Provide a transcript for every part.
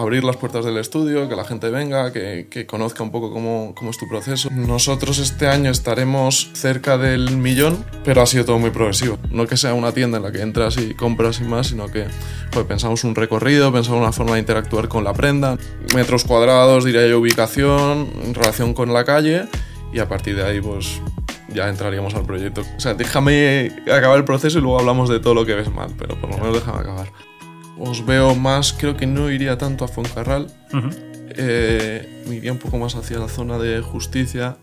abrir las puertas del estudio, que la gente venga, que, que conozca un poco cómo, cómo, es tu proceso. Nosotros este año estaremos cerca del millón, pero ha sido todo muy progresivo. No que sea una tienda en la que entras y compras y más, sino que pues, pensamos un recorrido, pensamos una forma de interactuar con la prenda, metros cuadrados, diría yo, ubicación, relación con la calle y a partir de ahí pues ya entraríamos al proyecto. O sea, déjame acabar el proceso y luego hablamos de todo lo que ves mal, pero por lo menos déjame acabar. Os veo más, creo que no iría tanto a Fuencarral, uh -huh. eh, me iría un poco más hacia la zona de justicia.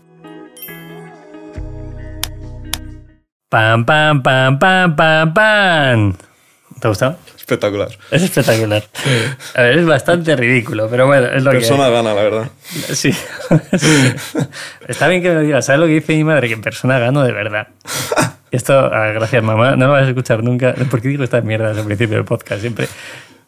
Pam, pam, pam, pam, pam, pam. ¿Te ha gustado? Espectacular. Es espectacular. A ver, es bastante ridículo, pero bueno, es lo Persona que. gana, la verdad. Sí. sí. Está bien que me lo digas. ¿Sabes lo que dice mi madre? Que en persona gano de verdad. Esto, ah, gracias mamá, no lo vas a escuchar nunca. ¿Por qué digo estas mierdas al principio del podcast? Siempre.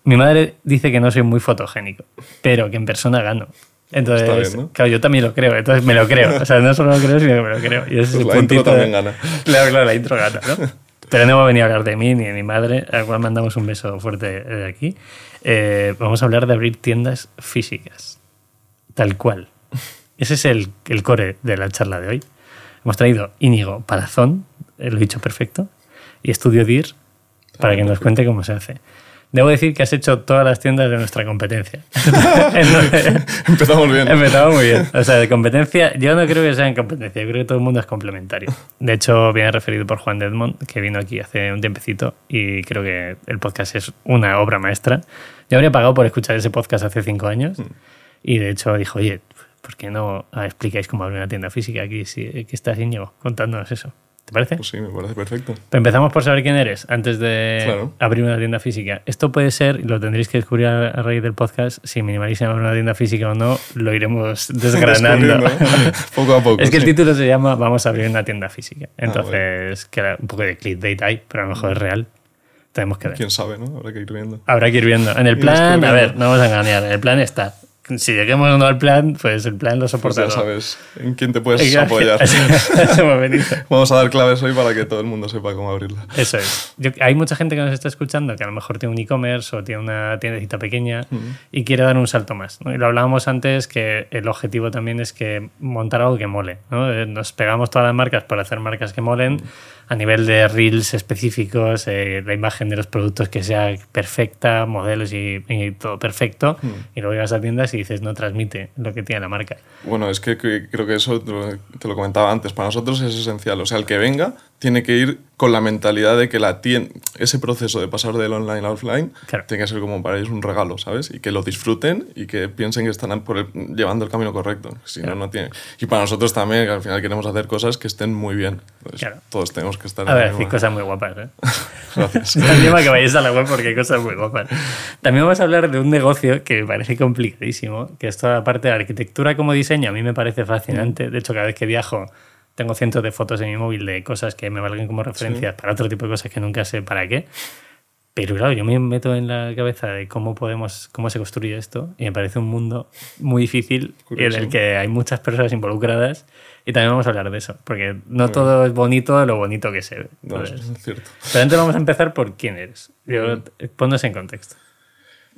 Mi madre dice que no soy muy fotogénico, pero que en persona gano. Entonces, bien, ¿no? claro, yo también lo creo, entonces me lo creo. O sea, no solo lo creo, sino que me lo creo. Y ese Pues es la el intro puntito también de- gana. Claro, claro, la intro gana, ¿no? Pero no hemos venido a hablar de mí ni de mi madre, a la cual mandamos un beso fuerte de aquí. Eh, vamos a hablar de abrir tiendas físicas. Tal cual. Ese es el, el core de la charla de hoy. Hemos traído Íñigo Palazón, eh, lo he dicho perfecto, y Estudio DIR para que nos cuente cómo se hace. Debo decir que has hecho todas las tiendas de nuestra competencia. Empezamos bien. Empezamos muy bien. O sea, de competencia, yo no creo que sea en competencia, yo creo que todo el mundo es complementario. De hecho, viene referido por Juan Dedmond, que vino aquí hace un tiempecito y creo que el podcast es una obra maestra. Yo habría pagado por escuchar ese podcast hace cinco años y de hecho dijo, oye, ¿por qué no ah, explicáis cómo abrir una tienda física aquí? Si, aquí estás Íñigo contándonos eso. ¿Te parece? Pues sí, me parece perfecto. Pero empezamos por saber quién eres antes de Claro. abrir una tienda física. Esto puede ser, y lo tendréis que descubrir a raíz del podcast, si minimalicen abrir una tienda física o no, lo iremos desgranando. Descubriendo, poco a poco. es que el sí. título se llama Vamos a abrir una tienda física. Ah, Entonces, que era un poco de clickbait hay, pero a lo mejor es real. Tenemos que ver. Quién sabe, ¿no? Habrá que ir viendo. Habrá que ir viendo. En el plan, a ver, no vamos a engañar, en el plan está. Si lleguemos no al plan, pues el plan lo Pues soporta. ya todo. sabes en quién te puedes apoyar. Vamos a dar claves hoy para que todo el mundo sepa cómo abrirla. Eso es. Yo- hay mucha gente que nos está escuchando que a lo mejor tiene un e-commerce o tiene una tiendecita pequeña y quiere dar un salto más. ¿no? Y lo hablábamos antes que el objetivo también es que montar algo que mole. ¿no? Eh, Nos pegamos todas las marcas para hacer marcas que molen a nivel de reels específicos, eh, la imagen de los productos que sea perfecta, modelos y, y todo perfecto. Y luego llegas a tiendas y dices, no transmite lo que tiene la marca. Bueno, es que, que creo que eso te lo, te lo comentaba antes. Para nosotros es esencial. O sea, el que venga tiene que ir con la mentalidad de que la ese proceso de pasar del online al offline Claro. tiene que ser como para ellos un regalo, ¿sabes? Y que lo disfruten y que piensen que están por el- llevando el camino correcto. Si no, no tiene. Y para nosotros también, que al final queremos hacer cosas que estén muy bien. Entonces, Claro. Todos tenemos que estar A ver, sí, cosas muy guapas, ¿eh? Gracias. Que vayáis a la web porque hay cosas muy guapas. También vamos a hablar de un negocio que me parece complicadísimo, que es toda la parte de arquitectura como diseño. A mí me parece fascinante. De hecho, cada vez que viajo tengo cientos de fotos en mi móvil de cosas que me valgan como referencias para otro tipo de cosas que nunca sé para qué. Pero claro, yo me meto en la cabeza de cómo podemos, cómo se construye esto y me parece un mundo muy difícil Curioso. en el que hay muchas personas involucradas y también vamos a hablar de eso, porque no todo es bonito lo bonito que se ve. No, eso es cierto. pero antes vamos a empezar por quién eres. Yo, ponnos en contexto.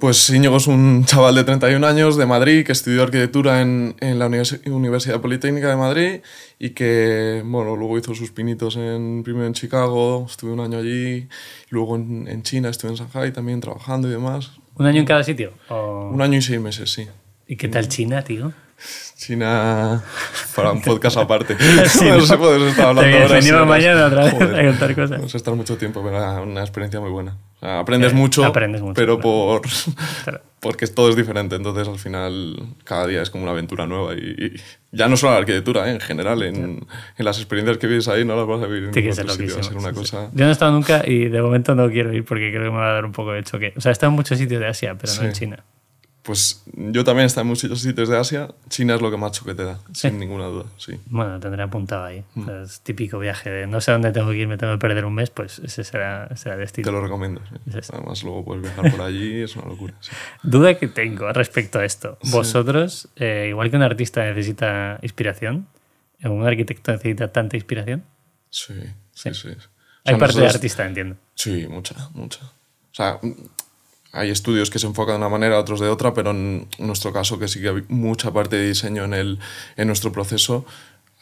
Pues Íñigo es un chaval de 31 años de Madrid que estudió arquitectura en, en la Univers- Universidad Politécnica de Madrid y que, bueno, luego hizo sus pinitos en, primero en Chicago, estuve un año allí, luego en, en China, estuve en Shanghai también trabajando y demás. ¿Un año en cada sitio? ¿O- Un año y seis meses, sí. ¿Y qué tal China, tío? China para un podcast aparte. Sí, no ¿no? sé poder estar hablando ahora. venimos sí, mañana otra vez Joder. a contar cosas. Vamos a estar mucho tiempo, pero era una experiencia muy buena. O sea, aprendes Eh, mucho, aprendes mucho, pero claro. por Claro. porque todo es diferente. Entonces, al final, cada día es como una aventura nueva. Y, y ya no solo la arquitectura, ¿eh? en general, en, en las experiencias que vives ahí, no las vas a vivir en que otro sitio. Va a ser una sí, sí. cosa. Yo no he estado nunca y de momento no quiero ir porque creo que me va a dar un poco de choque. O sea, he estado en muchos sitios de Asia, pero no Sí. en China. Pues yo también he estado en muchos sitios de Asia. China es lo que más choque te da, Sí. sin ninguna duda. Sí. Bueno, tendré apuntado ahí. Mm. O sea, es típico viaje de no sé dónde tengo que ir, me tengo que perder un mes, pues ese será, será el destino. Te lo recomiendo. sí. Sí. Además, luego puedes viajar por allí, es una locura. sí. Duda que tengo respecto a esto. Vosotros, eh, igual que un artista necesita inspiración, ¿un arquitecto necesita tanta inspiración? Sí, sí, sí. O sea, Hay parte de artista, entiendo. Sí, mucha, mucha. O sea, hay estudios que se enfocan de una manera, otros de otra, pero en nuestro caso, que sí que hay mucha parte de diseño en, el, en nuestro proceso,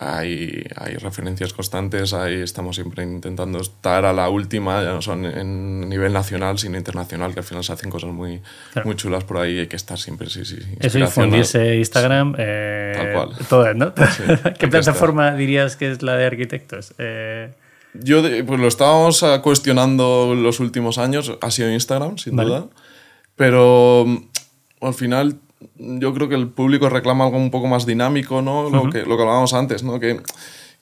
hay, hay referencias constantes, ahí estamos siempre intentando estar a la última, ya no son en nivel nacional, sino internacional, que al final se hacen cosas muy, muy chulas por ahí, hay que estar siempre, sí, sí. Eso y fundirse Instagram, eh, Tal cual. Todas, ¿no? Sí, ¿Qué hay plataforma dirías que es la de arquitectos? Eh, Yo, pues lo estábamos ah, cuestionando los últimos años, ha sido Instagram, sin Vale. duda, pero mm, al final yo creo que el público reclama algo un poco más dinámico, ¿no? Lo, que, lo que hablábamos antes, ¿no? Que,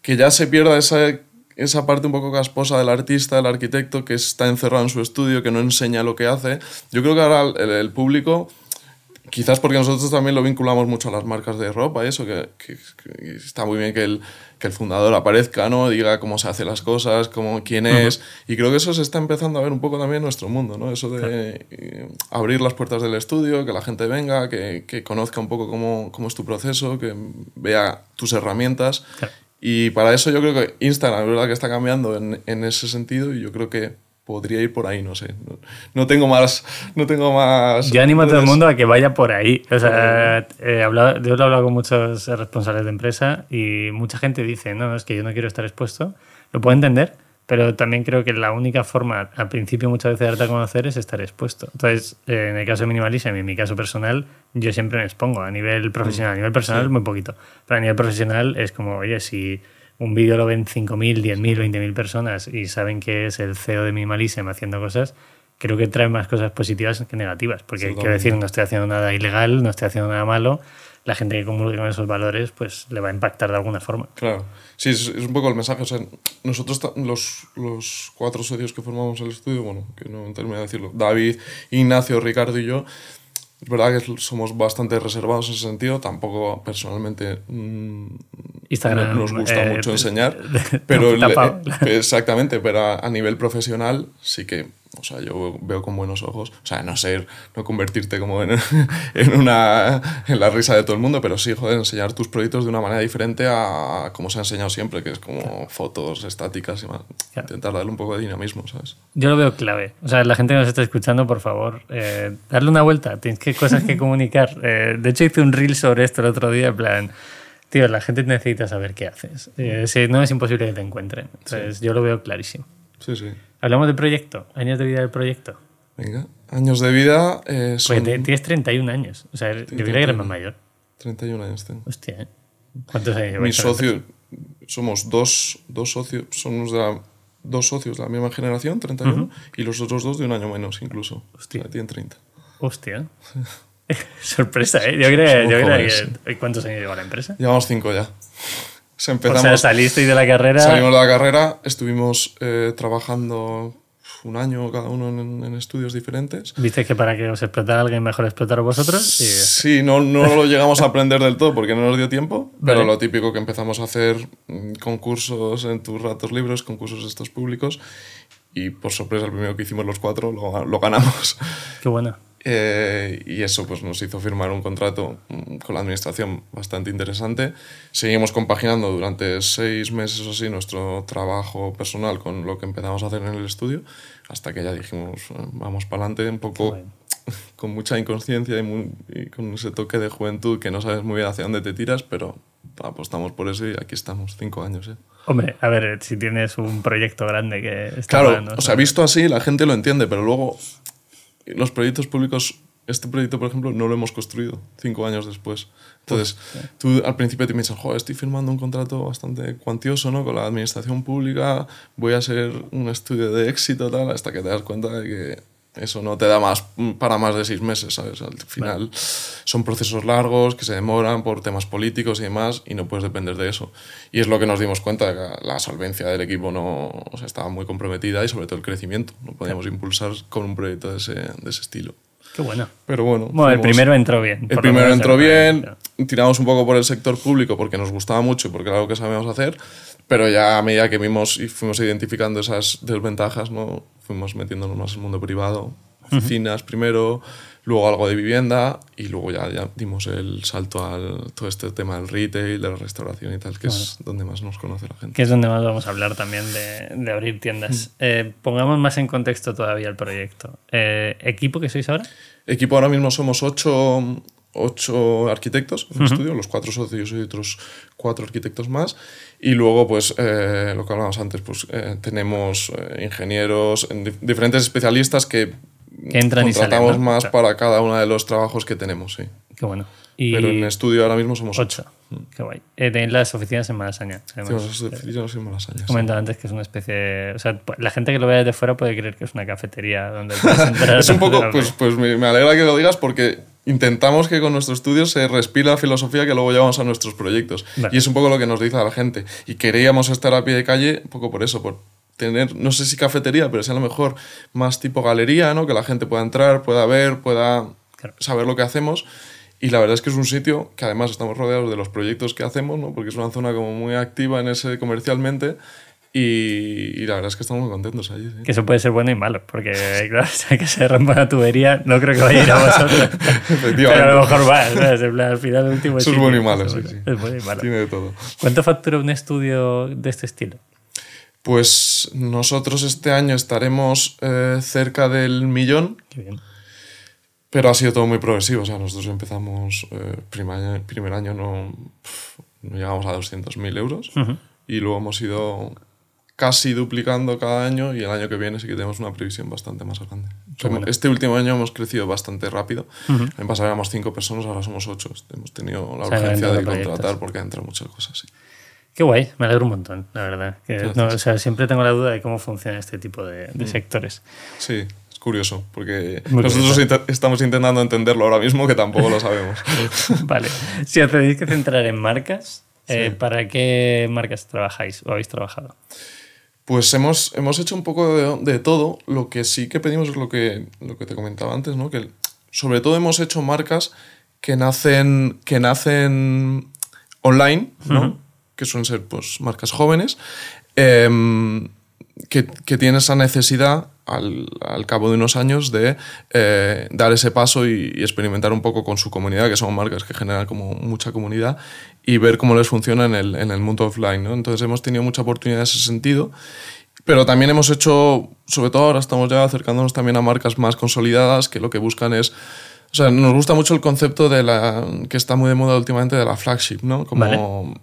que ya se pierda esa, esa parte un poco casposa del artista, del arquitecto, que está encerrado en su estudio, que no enseña lo que hace. Yo creo que ahora el, el público Quizás porque nosotros también lo vinculamos mucho a las marcas de ropa eso, que, que- que está muy bien que el, que el fundador aparezca, ¿no? diga cómo se hacen las cosas, cómo, quién es. Y creo que eso se está empezando a ver un poco también en nuestro mundo, ¿no? Eso de eh, abrir las puertas del estudio, que la gente venga, que, que conozca un poco cómo, cómo es tu proceso, que vea tus herramientas. Claro. Y para eso yo creo que Instagram es verdad que está cambiando en, en ese sentido y yo creo que podría ir por ahí, no sé. No, no tengo más... No tengo más Yo animo a todo el mundo a que vaya por ahí. O sea, he hablado, yo lo he hablado con muchos responsables de empresa y mucha gente dice, no, es que yo no quiero estar expuesto. Lo puedo entender, pero también creo que la única forma, al principio muchas veces de darte a conocer es estar expuesto. Entonces, eh, en el caso de Minimalism y en mi caso personal, yo siempre me expongo. A nivel profesional, a nivel personal muy poquito. Pero a nivel profesional es como, oye, si un vídeo lo ven 5.000, 10.000, 20.000 personas y saben que es el CEO de Minimalism haciendo cosas, creo que trae más cosas positivas que negativas. Porque quiero decir, no estoy haciendo nada ilegal, no estoy haciendo nada malo. La gente que comulgue con esos valores, pues le va a impactar de alguna forma. Claro, sí, es, es un poco el mensaje. O sea, nosotros, los, los cuatro socios que formamos el estudio, bueno, que no termino de decirlo, David, Ignacio, Ricardo y yo, es verdad que somos bastante reservados en ese sentido. Tampoco personalmente mm, Instagram, nos gusta eh, mucho enseñar, pero el- exactamente, pero a, a nivel profesional sí que, o sea, yo veo con buenos ojos, o sea, no ser, no convertirte como en, en una, en la risa de todo el mundo, pero sí, joder, enseñar tus proyectos de una manera diferente a como se ha enseñado siempre, que es como fotos estáticas y más, Claro. intentar darle un poco de dinamismo, ¿sabes? Yo lo veo clave. O sea, la gente que nos está escuchando, por favor, eh, darle una vuelta. Tienes que cosas que comunicar. Eh, de hecho, hice un reel sobre esto el otro día, en plan, tío, la gente necesita saber qué haces. Eh, si no, es imposible que te encuentren. Entonces, yo lo veo clarísimo. Sí, sí. Hablamos del proyecto, años de vida del proyecto. Venga, años de vida eh, son te- tienes 31 años. O sea, yo creía que eres más mayor. 31 años tengo. Hostia, ¿eh? ¿Cuántos años Mis socios, somos dos, dos socios, somos de la- dos socios de la misma generación, 31, y los otros dos de un año menos incluso. Hostia. Tienen 30. empresa? Hostia. Sorpresa, ¿eh? Yo Somos yo jóvenes. que... ¿Cuántos años lleva la empresa? Llevamos cinco ya. Se O empezamos, sea, salisteis de la carrera... salimos de la carrera, estuvimos eh, trabajando un año cada uno en, en estudios diferentes. Viste que para que os explotara alguien mejor explotaros vosotros. Y... Sí, no, no lo llegamos a aprender del todo porque no nos dio tiempo, pero Vale. lo típico que empezamos a hacer mm, concursos en tus ratos libres, concursos estos públicos, y por sorpresa el primero que hicimos los cuatro lo, lo ganamos. Qué bueno. Eh, y eso pues nos hizo firmar un contrato mm, con la administración bastante interesante. Seguimos compaginando durante seis meses o así nuestro trabajo personal con lo que empezamos a hacer en el estudio, hasta que ya dijimos, eh, vamos para adelante un poco guay. con mucha inconsciencia y, muy- y con ese toque de juventud que no sabes muy bien hacia dónde te tiras, pero apostamos por eso y aquí estamos, cinco años. ¿eh? Hombre, a ver, si tienes un proyecto grande que está Claro, o sea, visto así la gente lo entiende, pero luego los proyectos públicos, este proyecto, por ejemplo, no lo hemos construido cinco años después. Entonces, tú al principio te piensas, joder, estoy firmando un contrato bastante cuantioso ¿no? con la administración pública, voy a ser un estudio de éxito, tal, hasta que te das cuenta de que eso no te da más para más de seis meses, ¿sabes? Al final son procesos largos que se demoran por temas políticos y demás y no puedes depender de eso. Y es lo que nos dimos cuenta, que la solvencia del equipo no o sea, estaba muy comprometida y sobre todo el crecimiento. No podíamos impulsar con un proyecto de ese, de ese estilo. Qué bueno. Pero bueno. Bueno, el fuimos- primero entró bien. el primero entró en- bien, tiramos un poco por el sector público porque nos gustaba mucho y porque era algo que sabíamos hacer, pero ya a medida que vimos y fuimos identificando esas desventajas, ¿no? Fuimos metiéndonos más en el mundo privado, oficinas primero, luego algo de vivienda y luego ya, ya dimos el salto al todo este tema del retail, de la restauración y tal, que es donde más nos conoce la gente. Que es donde más vamos a hablar también de, de abrir tiendas. Eh, pongamos más en contexto todavía el proyecto. Eh, ¿Equipo que sois ahora? Equipo ahora mismo somos ocho, ocho arquitectos en el estudio, los cuatro socios y otros cuatro arquitectos más. Y luego, pues, eh, lo que hablábamos antes, pues eh, tenemos eh, ingenieros, en dif- diferentes especialistas que, Que entran y salen, contratamos ¿no? más Claro. para cada uno de los trabajos que tenemos, sí. Qué bueno. Y Pero en estudio ahora mismo somos ocho. ocho. Qué guay. Eh, tenéis las oficinas en Malasaña. además. Tenemos las oficinas en Malasaña, sí. comentaba antes que es una especie. O sea, la gente que lo vea desde fuera puede creer que es una cafetería donde puedes entrar. Es un poco, pues, pues me, me alegra que lo digas porque intentamos que con nuestro estudio se respire la filosofía que luego llevamos a nuestros proyectos. Vale. Y es un poco lo que nos dice a la gente. Y queríamos estar a pie de calle un poco por eso, por tener, no sé si cafetería, pero sí a lo mejor más tipo galería, ¿no? Que la gente pueda entrar, pueda ver, pueda Claro. saber lo que hacemos. Y la verdad es que es un sitio que además estamos rodeados de los proyectos que hacemos, ¿no? Porque es una zona como muy activa en ese comercialmente. Y, y la verdad es que estamos muy contentos allí. sí. Que eso puede ser bueno y malo, porque claro, si que se rompa una tubería, no creo que vaya a ir a vosotros. Pero a lo mejor va, ¿sabes? En plan, al final el último Eso es bueno y malo, es sí, sí. Es bueno y malo. Tiene de todo. ¿Cuánto factura un estudio de este estilo? Pues nosotros este año estaremos eh, cerca del millón, Qué bien. pero ha sido todo muy progresivo. O sea, nosotros empezamos, eh, primer, año, primer año no, no llegamos a 200.000 euros y luego hemos ido casi duplicando cada año y el año que viene sí que tenemos una previsión bastante más grande. Bueno. Este último año hemos crecido bastante rápido. Ujú. En pasado éramos cinco personas, ahora somos ocho. Hemos tenido la urgencia de proyectos. contratar porque entran muchas cosas. Sí. Qué guay, me alegro un montón, la verdad. Que, Gracias. no, o sea, siempre tengo la duda de cómo funciona este tipo de, de sectores. Sí, es curioso, porque Muy nosotros estamos intentando entenderlo ahora mismo, que tampoco lo sabemos. vale. Si os tenéis que centrar en marcas, eh, ¿para qué marcas trabajáis o habéis trabajado? Pues hemos, hemos hecho un poco de, de todo. Lo que sí que pedimos es lo que, lo que te comentaba antes, ¿no? Que sobre todo hemos hecho marcas que nacen, que nacen online, ¿no? Que suelen ser pues, marcas jóvenes, em, que, que tienen esa necesidad al, al cabo de unos años de eh, dar ese paso y, y experimentar un poco con su comunidad, que son marcas que generan como mucha comunidad, y ver cómo les funciona en el, en el mundo offline. ¿no? Entonces hemos tenido mucha oportunidad en ese sentido. Pero también hemos hecho, sobre todo ahora estamos ya acercándonos también a marcas más consolidadas que lo que buscan es, o sea, nos gusta mucho el concepto de la, que está muy de moda últimamente de la flagship, ¿no? Como, Vale.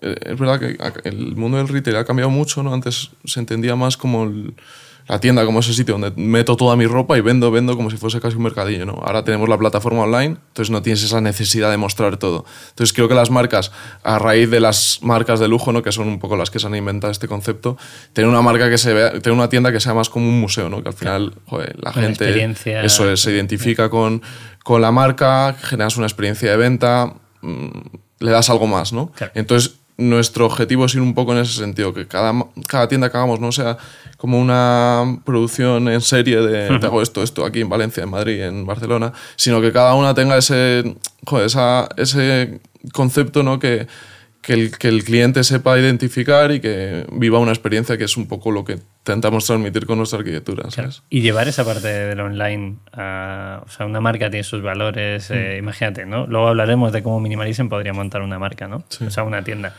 Eh, es verdad que el mundo del retail ha cambiado mucho, ¿no? Antes se entendía más como el- la tienda, como ese sitio donde meto toda mi ropa y vendo, vendo como si fuese casi un mercadillo, ¿no? Ahora tenemos la plataforma online, entonces no tienes esa necesidad de mostrar todo. Entonces creo que las marcas, a raíz de las marcas de lujo, ¿no? Que son un poco las que se han inventado este concepto, tener una marca que se vea, tener una tienda que sea más como un museo, ¿no? Que al final, joder, la gente... Eso es, se identifica con, con la marca, generas una experiencia de venta, mm, le das algo más, ¿no? Claro. Entonces, nuestro objetivo es ir un poco en ese sentido, que cada, cada tienda que hagamos no sea como una producción en serie de te hago esto, esto aquí en Valencia, en Madrid, en Barcelona, sino que cada una tenga ese, joder, esa- ese concepto ¿no? que, que, el, que el cliente sepa identificar y que viva una experiencia que es un poco lo que intentamos transmitir con nuestra arquitectura. Y llevar esa parte del online, a, o sea, una marca tiene sus valores, eh, Mm. imagínate, ¿no? Luego hablaremos de cómo Minimalism podría montar una marca, ¿no? O sea, una tienda.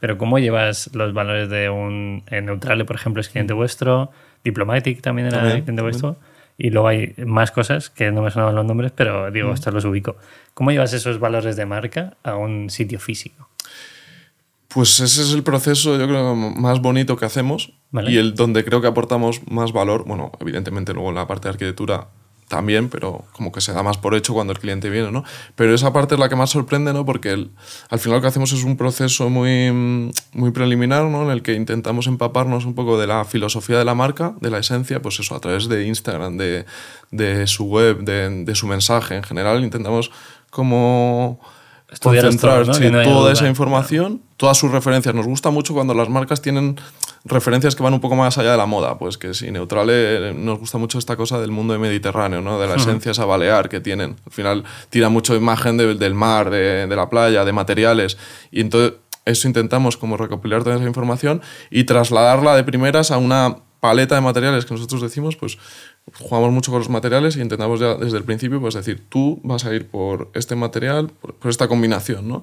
Pero ¿cómo llevas los valores de un eh, Neutrale, por ejemplo, es cliente vuestro? Diplomatic también era También, cliente vuestro. Y luego hay más cosas que no me sonaban los nombres, pero Mm. digo, estos los ubico. ¿Cómo llevas esos valores de marca a un sitio físico? Pues ese es el proceso, yo creo, más bonito que hacemos Vale. y el donde creo que aportamos más valor. Bueno, evidentemente luego en la parte de arquitectura también, pero como que se da más por hecho cuando el cliente viene, ¿no? Pero esa parte es la que más sorprende, ¿no? Porque el- al final lo que hacemos es un proceso muy, muy preliminar, ¿no? En el que intentamos empaparnos un poco de la filosofía de la marca, de la esencia, pues eso, a través de Instagram, de, de su web, de, de su mensaje en general. Intentamos como Estudiaros concentrar todo, ¿no? sí, no toda duda. esa información, todas sus referencias. Nos gusta mucho cuando las marcas tienen referencias que van un poco más allá de la moda. Pues que sí, Neutrale nos gusta mucho esta cosa del mundo mediterráneo, ¿no? de la esencia esa balear que tienen. Al final tira mucho imagen de- del mar, de, de la playa, de materiales. Y entonces eso intentamos como recopilar toda esa información y trasladarla de primeras a una paleta de materiales que nosotros decimos, pues jugamos mucho con los materiales y intentamos ya desde el principio pues decir, tú vas a ir por este material, por, por esta combinación, ¿no?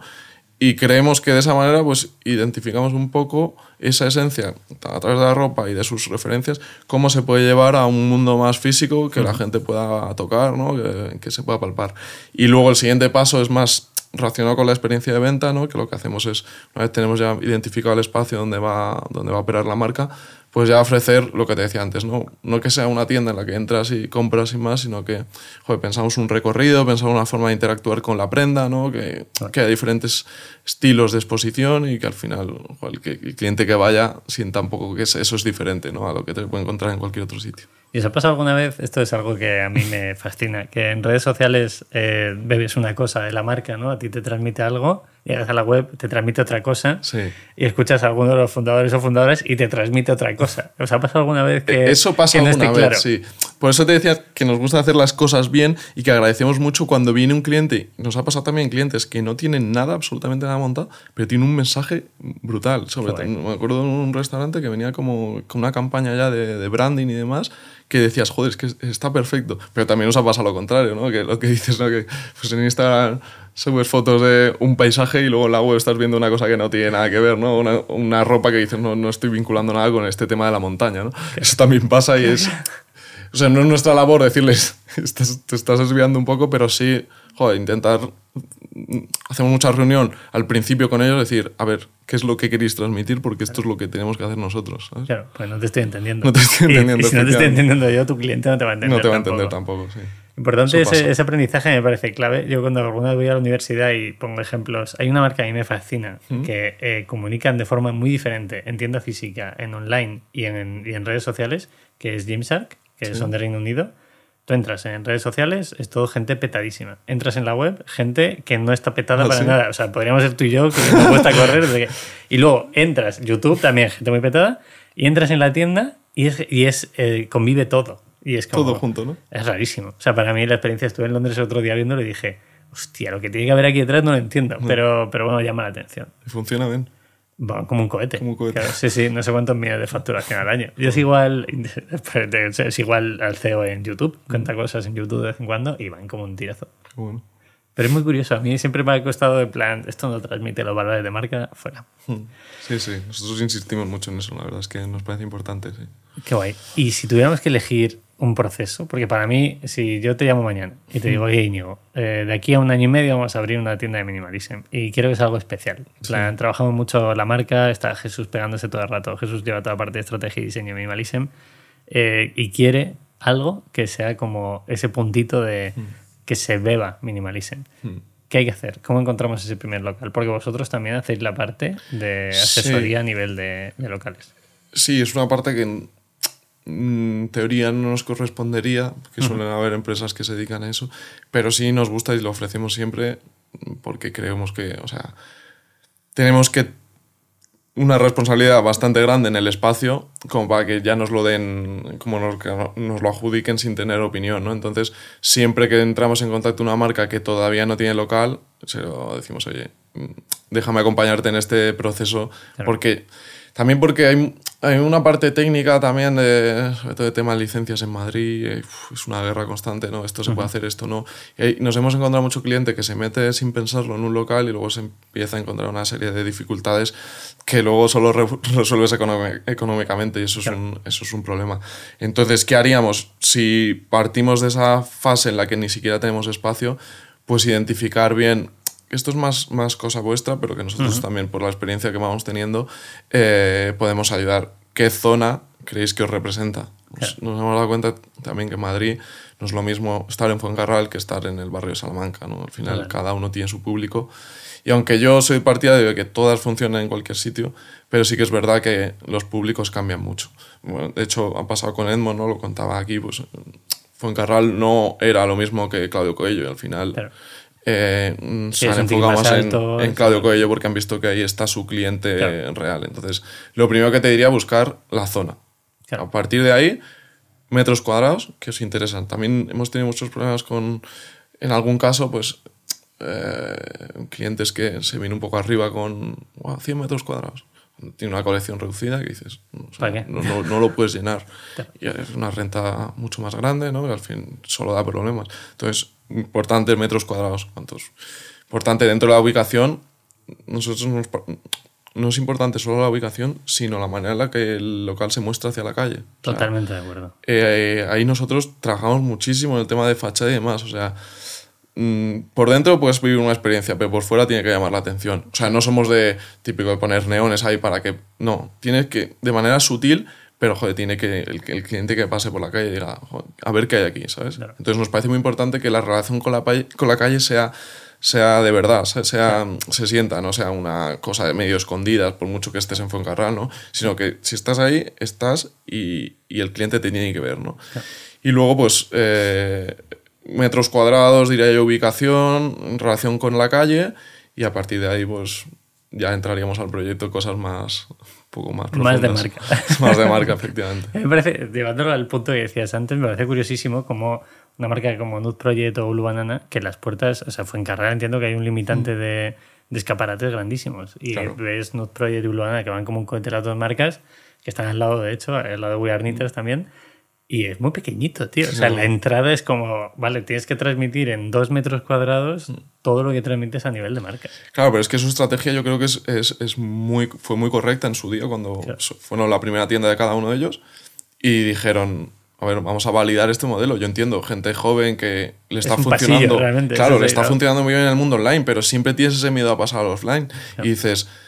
Y creemos que de esa manera pues identificamos un poco esa esencia a través de la ropa y de sus referencias, cómo se puede llevar a un mundo más físico que la gente pueda tocar, ¿no? que, que se pueda palpar. Y luego el siguiente paso es más relacionado con la experiencia de venta, ¿no? que lo que hacemos es, una vez tenemos ya identificado el espacio donde va, donde va a operar la marca, pues ya ofrecer lo que te decía antes, ¿no? No que sea una tienda en la que entras y compras y más, sino que joder, pensamos un recorrido, pensamos una forma de interactuar con la prenda, ¿no? Que, que hay diferentes estilos de exposición y que al final joder, que el cliente que vaya sienta un poco que eso es diferente ¿no? a lo que te puede encontrar en cualquier otro sitio. ¿Y os ha pasado alguna vez? Esto es algo que a mí me fascina, que en redes sociales eh, bebes una cosa de la marca, ¿no? A ti te transmite algo, llegas a la web, te transmite otra cosa Sí. y escuchas a alguno de los fundadores o fundadoras y te transmite otra cosa. ¿Os ha pasado alguna vez que Eso pasa que no alguna vez, claro? sí. Por eso te decía que nos gusta hacer las cosas bien y que agradecemos mucho cuando viene un cliente. Nos ha pasado también clientes que no tienen nada, absolutamente nada montado, pero tiene un mensaje brutal. Sobre todo, me acuerdo de un restaurante que venía como con una campaña ya de, de branding y demás que decías, joder, es que está perfecto. Pero también nos ha pasado lo contrario, ¿no? Que lo que dices, ¿no? Que pues en Instagram subes fotos de un paisaje y luego en la web estás viendo una cosa que no tiene nada que ver, ¿no? Una, una ropa que dices, no, no estoy vinculando nada con este tema de la montaña, ¿no? Eso también pasa y es... O sea, no es nuestra labor decirles, estás, te estás desviando un poco, pero sí, joder, intentar... Hacemos mucha reunión al principio con ellos, decir, a ver, ¿qué es lo que queréis transmitir? Porque esto es lo que tenemos que hacer nosotros, ¿sabes? Claro, pues no te estoy entendiendo. No te estoy entendiendo, Y, si no te estoy entendiendo yo, tu cliente no te va a entender No te va a entender tampoco, sí. Importante ese, ese aprendizaje me parece clave. Yo cuando alguna vez voy a la universidad y pongo ejemplos, hay una marca que a mí me fascina, que eh, comunican de forma muy diferente en tienda física, en online y en, y en redes sociales, que es Gymshark, que son de Reino Unido. Tú entras en redes sociales, es todo gente petadísima. Entras en la web, gente que no está petada Ah, para ¿sí? nada. O sea, podríamos ser tú y yo, que nos cuesta correr. que- Y luego entras, YouTube también, gente muy petada, y entras en la tienda y es, y es eh, convive todo. Y es como, Todo junto, ¿no? es rarísimo. O sea, para mí la experiencia, estuve en Londres el otro día viéndolo y dije, hostia, lo que tiene que haber aquí detrás no lo entiendo, pero, pero bueno, llama la atención. Funciona bien. Va como un cohete. Como un cohete. Claro, sí, sí, no sé cuántos millones de facturación al año. Yo sigo al, es igual al CEO en YouTube, cuenta cosas en YouTube de vez en cuando y van como un tirazo. Bueno. Pero es muy curioso, a mí siempre me ha costado de plan, esto no transmite los valores de marca, fuera. Sí, sí. Nosotros insistimos mucho en eso, la verdad es que nos parece importante, sí. Qué guay. Y si tuviéramos que elegir un proceso, porque para mí, si yo te llamo mañana y te digo, oye Íñigo, eh, de aquí a un año y medio vamos a abrir una tienda de minimalism y quiero que sea algo especial. En plan, Trabajamos mucho la marca, está Jesús pegándose todo el rato, Jesús lleva toda la parte de estrategia y diseño de minimalism eh, y quiere algo que sea como ese puntito de que se beba minimalism. ¿Qué hay que hacer? ¿Cómo encontramos ese primer local? Porque vosotros también hacéis la parte de Sí. asesoría a nivel de, de locales. Sí, es una parte que en mm, teoría no nos correspondería, porque suelen haber empresas que se dedican a eso, pero sí nos gusta y lo ofrecemos siempre porque creemos que, o sea, tenemos que una responsabilidad bastante grande en el espacio como para que ya nos lo den, como nos, que nos lo adjudiquen sin tener opinión, ¿no? Entonces, siempre que entramos en contacto con una marca que todavía no tiene local, se lo decimos, oye, mm, déjame acompañarte en este proceso, porque también porque hay, hay una parte técnica también de, sobre todo de tema de licencias en Madrid, eh, es una guerra constante, ¿no? Esto se puede hacer, esto no. Y nos hemos encontrado mucho cliente que se mete sin pensarlo en un local y luego se empieza a encontrar una serie de dificultades que luego solo re- resuelves económi- económicamente y eso es, un, eso es un problema. Entonces, ¿qué haríamos si partimos de esa fase en la que ni siquiera tenemos espacio? Pues identificar bien esto es más, más cosa vuestra, pero que nosotros también, por la experiencia que vamos teniendo, eh, podemos ayudar. ¿Qué zona creéis que os representa? Nos, nos hemos dado cuenta también que Madrid no es lo mismo estar en Fuencarral que estar en el barrio de Salamanca. ¿no? Al final, Claro. cada uno tiene su público. Y aunque yo soy partidario de que todas funcionen en cualquier sitio, pero sí que es verdad que los públicos cambian mucho. Bueno, de hecho, ha pasado con Edmond, ¿no? lo contaba aquí, pues Fuencarral no era lo mismo que Claudio Coello y al final Claro. Eh, se es han enfocado más en, alto, en es- Claudio Coello porque han visto que ahí está su cliente Claro. real. Entonces, lo primero que te diría buscar la zona. Claro. A partir de ahí, metros cuadrados que os interesan. También hemos tenido muchos problemas con, en algún caso, pues, eh, clientes que se vienen un poco arriba con "Guau, 100 metros cuadrados. Tiene una colección reducida que dices, o sea. No, no- no lo puedes llenar. Y es una renta mucho más grande, ¿no? Y al fin solo da problemas. Entonces, importante metros cuadrados. ¿Cuántos? Importante dentro de la ubicación, nosotros nos no es importante solo la ubicación, sino la manera en la que el local se muestra hacia la calle. O sea, Totalmente de acuerdo. eh, ahí nosotros trabajamos muchísimo en el tema de fachada y demás. O sea, mm, por dentro puedes vivir una experiencia, pero por fuera tiene que llamar la atención. O sea, no somos de típico de poner neones ahí para que. No, tienes que, de manera sutil, pero joder, tiene que. El, el cliente que pase por la calle diga, "Joder, a ver qué hay aquí, ¿sabes? Claro. Entonces nos parece muy importante que la relación con la, con la calle sea sea de verdad, se- sea, se sienta, no sea una cosa de medio escondida, por mucho que estés en Fuencarral, ¿no? Sino que si estás ahí, estás y, y el cliente te tiene que ver, ¿no? Y luego, pues, eh, metros cuadrados, diría yo, ubicación, en relación con la calle, y a partir de ahí, pues, ya entraríamos al proyecto cosas más, un poco más Más de profundas. marca. más de marca, efectivamente. Me parece, llevándolo al punto que decías antes, me parece curiosísimo como una marca como Nude Project o Blue Banana, que las puertas, o sea, fue en carrera, entiendo que hay un limitante de, de escaparates grandísimos. Y Mm. Claro. ves Nude Project y Blue Banana que van como un cohete las dos marcas, que están al lado, de hecho, al lado de We Are Knitters también. Y es muy pequeñito, tío. O sea, No. la entrada es como, vale, tienes que transmitir en dos metros cuadrados Mm. todo lo que transmites a nivel de marca. Claro, pero es que su estrategia yo creo que es, es, es muy, fue muy correcta en su día cuando Claro. fueron la primera tienda de cada uno de ellos y dijeron, a ver, vamos a validar este modelo. Yo entiendo, gente joven que le está funcionando. claro, le está claro. funcionando muy bien en el mundo online, pero siempre tienes ese miedo a pasar al offline. Y dices, "Pf,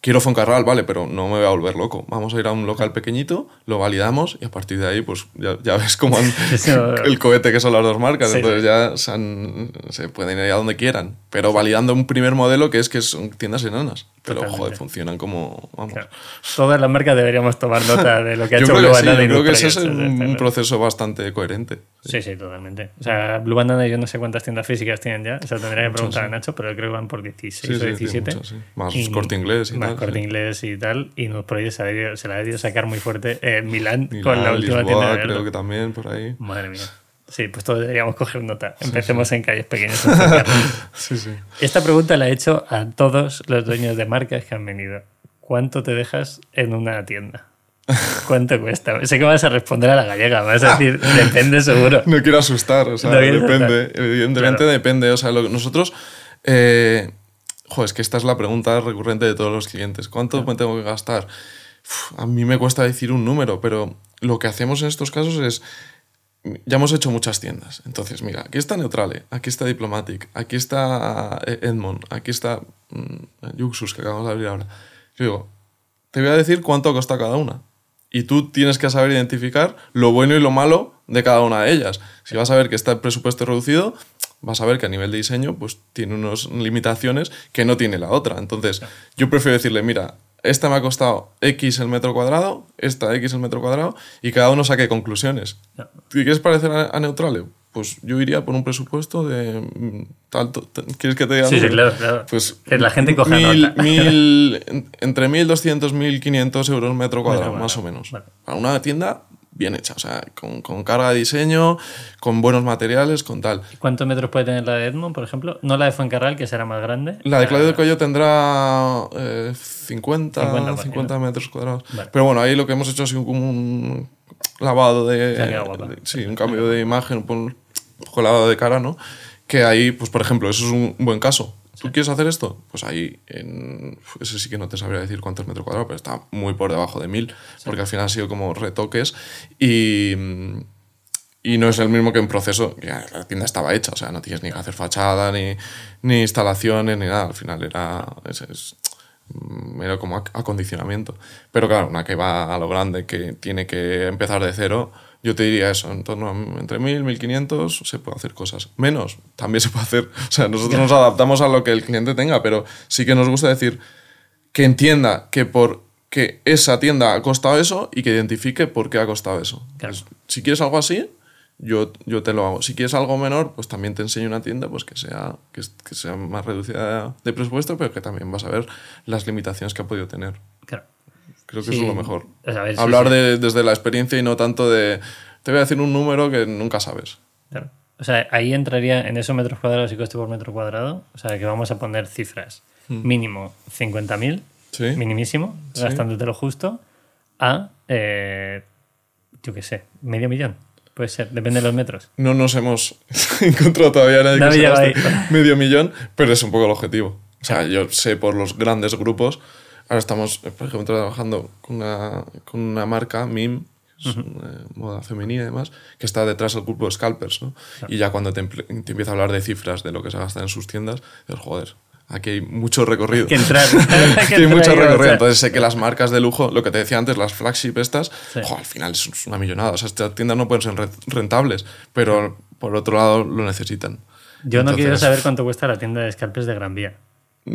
quiero Foncarral, vale, pero no me voy a volver loco. Vamos a ir a un local pequeñito, lo validamos y a partir de ahí, pues ya, ya ves cómo han- el cohete que son las dos marcas. Sí, entonces ya se, han- se pueden ir a donde quieran. Pero validando un primer modelo que es que son tiendas enanas. Pero, Totalmente. joder, funcionan como. Vamos. Claro. Todas las marcas deberíamos tomar nota de lo que ha Yo hecho Blue que sí, yo y creo que ese es un, proceso bastante coherente. Sí, sí, totalmente. O sea, Blue Banana yo no sé cuántas tiendas físicas tienen ya. O sea, tendría que preguntar a Nacho, pero creo que van por 16 Sí, o sí, 17. tiene muchas, sí. Más Corte Inglés y Más tal, corte sí. inglés y tal. Y Nude Project se, la ha debido- se la ha debido sacar muy fuerte en Milán, Milán, con la última Lisboa, tienda de creo que también por ahí. Madre mía. Sí, pues todos deberíamos coger nota. Empecemos en calles pequeñas. Sí, sí. Esta pregunta la he hecho a todos los dueños de marcas que han venido. ¿Cuánto te dejas en una tienda? ¿Cuánto cuesta? Sé que vas a responder a la gallega, vas a decir, depende seguro. No quiero asustar, o sea, No depende. asustar. Evidentemente Claro. depende. O sea, lo- nosotros. Eh, joder, es que esta es la pregunta recurrente de todos los clientes. ¿Cuánto me tengo que gastar? Uf, a mí me cuesta decir un número, pero lo que hacemos en estos casos es. Ya hemos hecho muchas tiendas. Entonces, mira, aquí está Neutrale, aquí está Diplomatic, aquí está eh, Edmond, aquí está mm, Yuxus, que acabamos de abrir ahora. Yo digo, te voy a decir cuánto cuesta cada una. Y tú tienes que saber identificar lo bueno y lo malo de cada una de ellas. Si vas a ver que está el presupuesto reducido, vas a ver que a nivel de diseño pues tiene unas limitaciones que no tiene la otra. Entonces, yo prefiero decirle, mira, esta me ha costado X el metro cuadrado, esta X el metro cuadrado, y cada uno saque conclusiones. No. ¿Te quieres parecer a, a Neutrale? Pues yo iría por un presupuesto de mm, tal, to- t- ¿Quieres que te diga? Sí, sí, claro, claro. Pues Que la gente coja mil, nota. mil- en- entre 1.200 y 1.500 euros metro cuadrado, más o menos. Para una tienda bien hecha, o sea, con, con carga de diseño, con buenos materiales, con tal. ¿Cuántos metros puede tener la de Edmond, por ejemplo? No la de Fuencarral, que será más grande. La de Claudio del Coyo tendrá eh, 50, 50 50, por metros cuadrados. Vale. Pero bueno, ahí lo que hemos hecho ha sido como un lavado de... De- sí, un cambio de imagen, un poco lavado de cara, ¿no? Que ahí, pues por ejemplo, eso es un buen caso. ¿Tú quieres hacer esto? Pues ahí, en, ese sí que no te sabría decir cuántos metros cuadrados, pero está muy por debajo de mil, porque al final han sido como retoques y... Y no es el mismo que en proceso, ya la tienda estaba hecha, o sea, no tienes ni que hacer fachada, ni, ni instalaciones, ni nada. Al final era, es, es- mm, era como ac- acondicionamiento. Pero claro, una que va a lo grande, que tiene que empezar de cero, yo te diría eso, en torno a entre 1000, 1500 se puede hacer cosas. Menos, también se puede hacer. O sea, nosotros nos adaptamos a lo que el cliente tenga, pero sí que nos gusta decir que entienda que por que esa tienda ha costado eso y que identifique por qué ha costado eso. Claro. Pues, si quieres algo así, yo, yo te lo hago. Si quieres algo menor, pues también te enseño una tienda pues que sea, que, que sea más reducida de presupuesto, pero que también vas a ver las limitaciones que ha podido tener. Claro. Creo que Sí. eso es lo mejor. A ver, Hablar sí. de- desde la experiencia y no tanto de... Te voy a decir un número que nunca sabes. Claro. O sea, ahí entraría en esos metros cuadrados y coste por metro cuadrado. O sea, que vamos a poner cifras. Hmm. Mínimo 50.000 Sí. minimísimo, gastándote lo justo, a, eh, yo qué sé, medio millón. Puede ser, depende de los metros. No nos hemos encontrado todavía nadie No que se gaste medio millón, pero es un poco el objetivo. O sea, yo sé por los grandes grupos, ahora estamos, eh, por ejemplo, trabajando con una, con una marca, MIM, que es una moda femenina y demás, que está detrás del grupo de scalpers, ¿no? Y ya cuando te, te empieza a hablar de cifras de lo que se gasta en sus tiendas, dices, joder, aquí hay mucho recorrido. Que entrar. Hay mucho entrar ahí, o recorrido. sea, Entonces sé que las marcas de lujo, lo que te decía antes, las flagship estas, Sí. jo, al final es una millonada. O sea, estas tiendas no pueden ser re- rentables, pero por otro lado lo necesitan. Yo no quiero saber cuánto cuesta la tienda de scalpers de Gran Vía.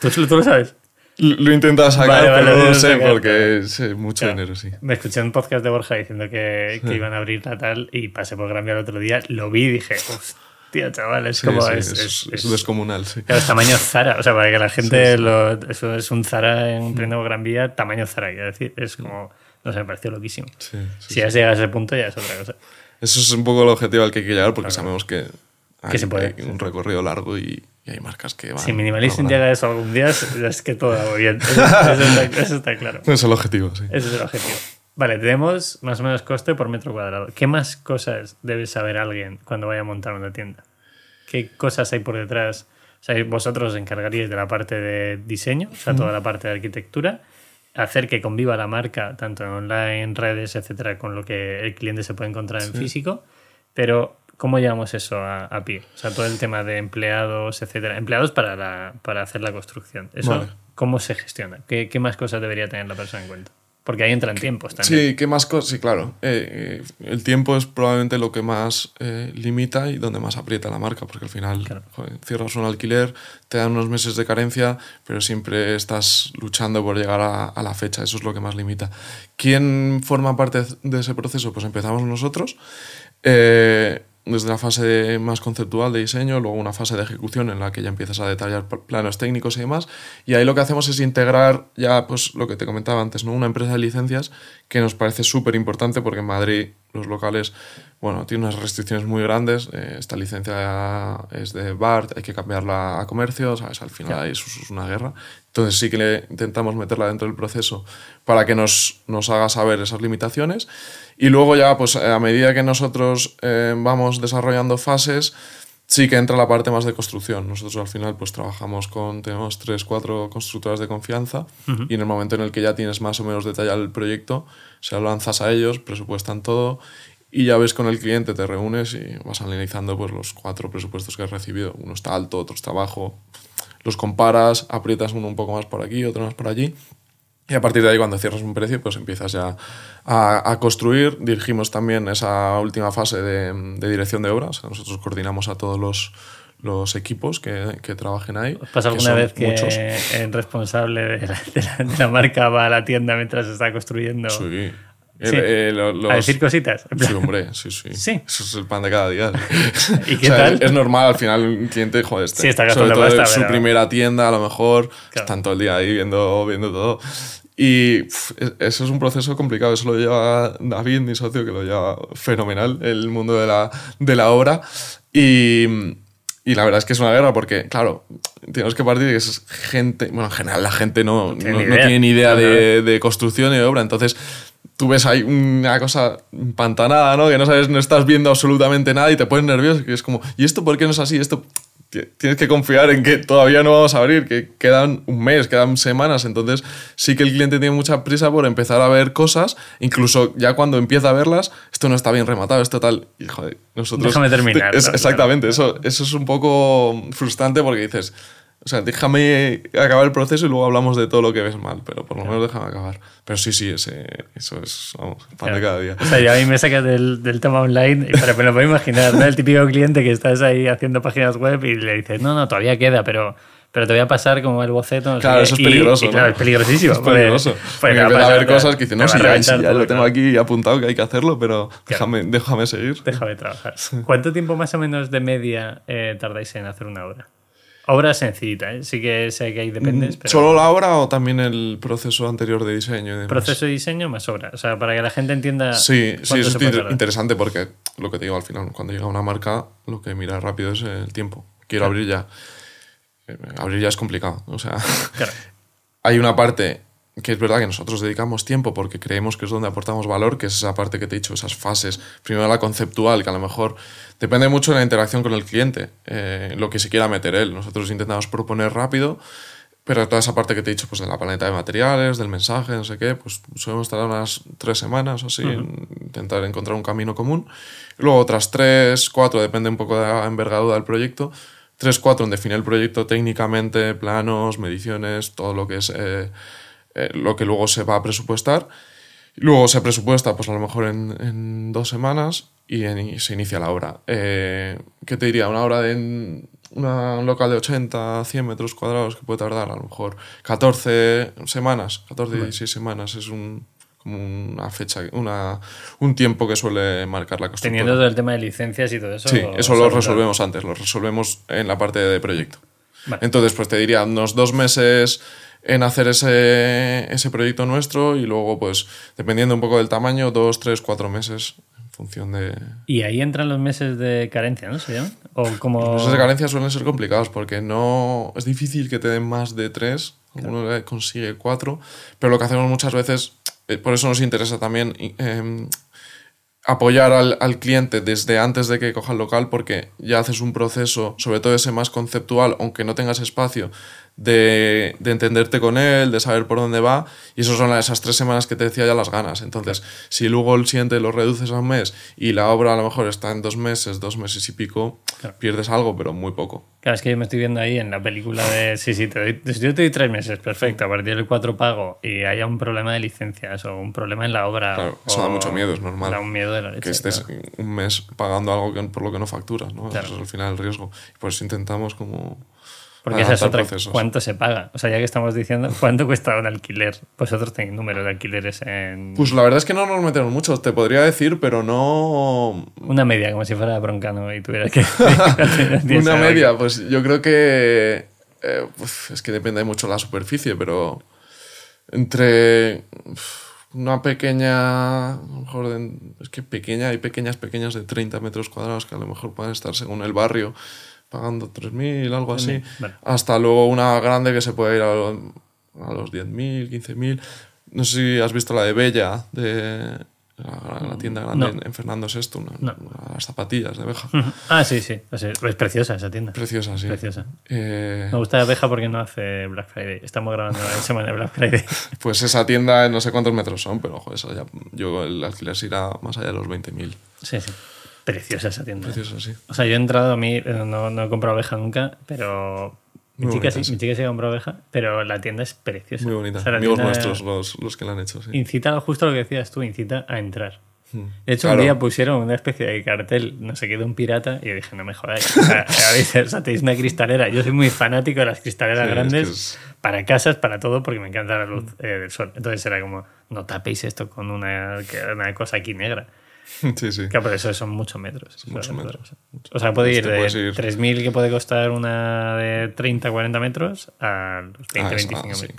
¿Tú, tú lo sabes? Lo he intentado sacar, Vale, vale, pero no lo sé sacar, porque sé mucho Claro. dinero, sí. Me escuché un podcast de Borja diciendo que, que iban a abrir la tal y pasé por Gran Vía el otro día, lo vi y dije, hostia, chaval, es Sí, como. sí, es, es, es- es es- descomunal, sí. Claro, es tamaño Zara, o sea, para que la gente Sí, sí. lo. Eso es un Zara en pleno Gran Vía, tamaño Zara, quiero decir. Es como. No sé, me pareció loquísimo. Sí, sí, si ya llega a ese punto, ya es otra cosa. Eso es un poco el objetivo al que hay que llegar porque sabemos que hay, Que se puede, hay un recorrido largo y, y hay marcas que van. Si Minimalism llega a eso algún día, es, que todo va muy bien. Eso, eso está, eso está claro. Es el objetivo, sí. Ese es el objetivo. Vale, tenemos más o menos coste por metro cuadrado. ¿Qué más cosas debe saber alguien cuando vaya a montar una tienda? ¿Qué cosas hay por detrás? O sea, vosotros os encargaríais de la parte de diseño, o sea, toda la parte de arquitectura, hacer que conviva la marca, tanto en online, redes, etcétera, con lo que el cliente se puede encontrar en físico. Pero, ¿cómo llevamos eso a, a pie? O sea, todo el tema de empleados, etcétera. Empleados para, la, para hacer la construcción. ¿Eso Vale. cómo se gestiona? ¿Qué, qué más cosas debería tener la persona en cuenta? Porque ahí entran tiempos también. Sí, ¿qué más cosas? Sí, claro. Eh, eh, el tiempo es probablemente lo que más eh, limita y donde más aprieta la marca, porque al final Claro. joder, cierras un alquiler, te dan unos meses de carencia, pero siempre estás luchando por llegar a, a la fecha. Eso es lo que más limita. ¿Quién forma parte de ese proceso? Pues empezamos nosotros. eh, desde la fase más conceptual de diseño, luego una fase de ejecución en la que ya empiezas a detallar pl- planos técnicos y demás. Y ahí lo que hacemos es integrar ya, pues lo que te comentaba antes, ¿no? una empresa de licencias que nos parece súper importante porque en Madrid los locales, bueno, tienen unas restricciones muy grandes. eh, esta licencia es de BART, hay que cambiarla a comercio, ¿sabes? Al final eso es una guerra. Entonces sí que le intentamos meterla dentro del proceso para que nos, nos haga saber esas limitaciones. Y luego ya, pues a medida que nosotros eh, vamos desarrollando fases, sí que entra la parte más de construcción. Nosotros al final pues trabajamos con, tenemos tres, cuatro constructoras de confianza y en el momento en el que ya tienes más o menos detallado el proyecto, se lo lanzas a ellos, presupuestan todo y ya ves con el cliente, te reúnes y vas analizando pues los cuatro presupuestos que has recibido. Uno está alto, otro está bajo. Los comparas, aprietas uno un poco más por aquí, otro más por allí y a partir de ahí, cuando cierras un precio, pues empiezas ya a, a construir. Dirigimos también esa última fase de, de dirección de obras. O sea, nosotros coordinamos a todos los, los equipos que, que trabajen ahí. ¿Os pasa alguna vez que muchos. el responsable de la, de la- de la marca va a la tienda mientras está construyendo Sí. Sí. El- eh, lo- los- a decir cositas? Sí, hombre, sí, sí. Sí. Eso es el pan de cada día. ¿Y qué O sea, tal? Es, normal, al final, un cliente, joder, este, Sí, está sobre todo pasta, su pero- primera tienda, a lo mejor, Claro. están todo el día ahí viendo, viendo todo. Y pf, es- eso es un proceso complicado, eso lo lleva David, mi socio, que lo lleva fenomenal, el mundo de la, de la obra. Y, y la verdad es que es una guerra porque, claro, tenemos que partir de que es gente, bueno, en general la gente no, tiene no- ni no idea. tiene ni idea de, de construcción y de obra, entonces tú ves ahí una cosa empantanada, ¿no? Que no sabes, no estás viendo absolutamente nada y te pones nervioso, que es como, ¿y esto por qué no es así? Esto ti- tienes que confiar en que todavía no vamos a abrir, que quedan un mes, quedan semanas, entonces sí que el cliente tiene mucha prisa por empezar a ver cosas, incluso ya cuando empieza a verlas, esto no está bien rematado, esto tal, y joder, nosotros... Déjame terminar, exactamente, eso, eso es un poco frustrante porque dices... O sea, déjame acabar el proceso y luego hablamos de todo lo que ves mal, pero por lo menos déjame acabar. Pero sí, sí, ese, eso es, vamos, pan de cada día. O sea, ya a mí me sacas del, del tema online, pero me lo puedo imaginar, ¿no? El típico cliente que estás ahí haciendo páginas web y le dices, no, no, todavía queda, pero, pero te voy a pasar como el boceto. no Claro, qué". eso es Y- peligroso. y claro, ¿no? es peligrosísimo. Es peligroso. porque Porque va a haber cosas que dicen, no, sí, ya, sí, ya todo, lo tengo claro. aquí apuntado que hay que hacerlo, pero déjame, déjame seguir. Déjame trabajar. ¿Cuánto tiempo más o menos de media eh, tardáis en hacer una obra? Obra sencillita, ¿eh? Sí que sé que ahí dependes, pero... Mm, ¿Solo la obra o también el proceso anterior de diseño? y? Proceso de diseño más obra. O sea, para que la gente entienda. Sí, sí, eso es interesante porque lo que te digo al final, cuando llega una marca, lo que mira rápido es el tiempo. Quiero abrir ya. Eh, Abrir ya es complicado. O sea, Claro. hay una parte que es verdad que nosotros dedicamos tiempo porque creemos que es donde aportamos valor, que es esa parte que te he dicho, esas fases. Primero la conceptual, que a lo mejor depende mucho de la interacción con el cliente, eh, lo que se quiera meter él. Nosotros intentamos proponer rápido, pero toda esa parte que te he dicho, pues de la paleta de materiales, del mensaje, no sé qué, pues solemos estar unas tres semanas o así, intentar encontrar un camino común. luego otras tres, cuatro, depende un poco de la envergadura del proyecto. Tres, cuatro en definir el proyecto técnicamente, planos, mediciones, todo lo que es... Eh, eh, lo que luego se va a presupuestar. Luego se presupuesta, pues a lo mejor en, en dos semanas y, se inicia la obra. Eh, ¿Qué te diría? Una obra de una, un local de 80, 100 metros cuadrados que puede tardar a lo mejor 14 semanas, 14, 16 semanas. Es un, como una fecha, una, un tiempo que suele marcar la constructora. Teniendo todo el tema de licencias y todo eso. Sí, eso lo resolvemos antes, lo resolvemos en la parte de proyecto. Entonces, pues te diría unos dos meses en hacer ese, ese proyecto nuestro y luego, pues, dependiendo un poco del tamaño, dos, tres, cuatro meses en función de... Y ahí entran los meses de carencia, ¿no? ¿Se ¿O como... Los meses de carencia suelen ser complicados porque no... Es difícil que te den más de tres, uno consigue cuatro, pero lo que hacemos muchas veces, eh, por eso nos interesa también em, apoyar al, al, cliente desde antes de que coja el local porque ya haces un proceso, sobre todo ese más conceptual, aunque no tengas espacio, de, de, entenderte con él, de saber por dónde va, y eso son esas tres semanas que te decía ya las ganas. Entonces, si luego el siguiente lo reduces a un mes y la obra a lo mejor está en dos meses, dos meses y pico, pierdes algo, pero muy poco. Claro, es que yo me estoy viendo ahí en la película de, sí, sí, te doy, yo te doy tres meses, perfecto, a partir del cuatro pago y haya un problema de licencias o un problema en la obra. Claro, eso da mucho miedo, es normal. Da un miedo de la leche, Que estés un mes pagando algo que, por lo que no facturas, ¿no? Eso es al final el riesgo. Y por eso intentamos como porque esa es otra. ¿Cuánto se paga? O sea, ya que estamos diciendo, ¿cuánto cuesta un alquiler? Vosotros tenéis número de alquileres en. Pues la verdad es que no nos metemos mucho, te podría decir, pero no. Una media, como si fuera broncano y tuvieras que. Una media, pues yo creo que. Eh, es que depende mucho la superficie, pero. Entre. Una pequeña. A lo mejor. es que pequeña, hay pequeñas, pequeñas de 30 metros cuadrados que a lo mejor pueden estar según el barrio pagando 3.000, algo así, hasta luego una grande que se puede ir a, los 10.000, 15.000. No sé si has visto la de Bella, de la, tienda grande en Fernando VI, una, las zapatillas de abeja. Ah, sí, sí, es preciosa esa tienda. Preciosa, sí. Preciosa. Eh, Me gusta la abeja porque no hace Black Friday. Estamos grabando la semana de Black Friday. Pues esa tienda, no sé cuántos metros son, pero ojo, eso ya, yo el alquiler se irá más allá de los 20.000. Sí, sí. Preciosa esa tienda. Preciosa, sí. O sea, yo he entrado a mí, eh, no, no he comprado oveja nunca, pero mi chica, sí, mi chica sí ha comprado oveja, pero la tienda es preciosa. Muy bonita. Amigos nuestros los, los, que la han hecho. Sí. Incita, justo lo que decías tú, incita a entrar. Hmm. De hecho, un día pusieron una especie de cartel, no sé qué, de un pirata, y yo dije, no me jodáis. O sea, o sea, tenéis una cristalera. Yo soy muy fanático de las cristaleras grandes para casas, para todo, porque me encanta la luz eh, del sol. Entonces era como, no tapéis esto con una, una cosa aquí negra. Sí, sí. Claro, pero eso son muchos metros. Muchos metros. O sea, puede ir de 3.000 que puede costar una de 30, 40 metros a los 20, 25 metros.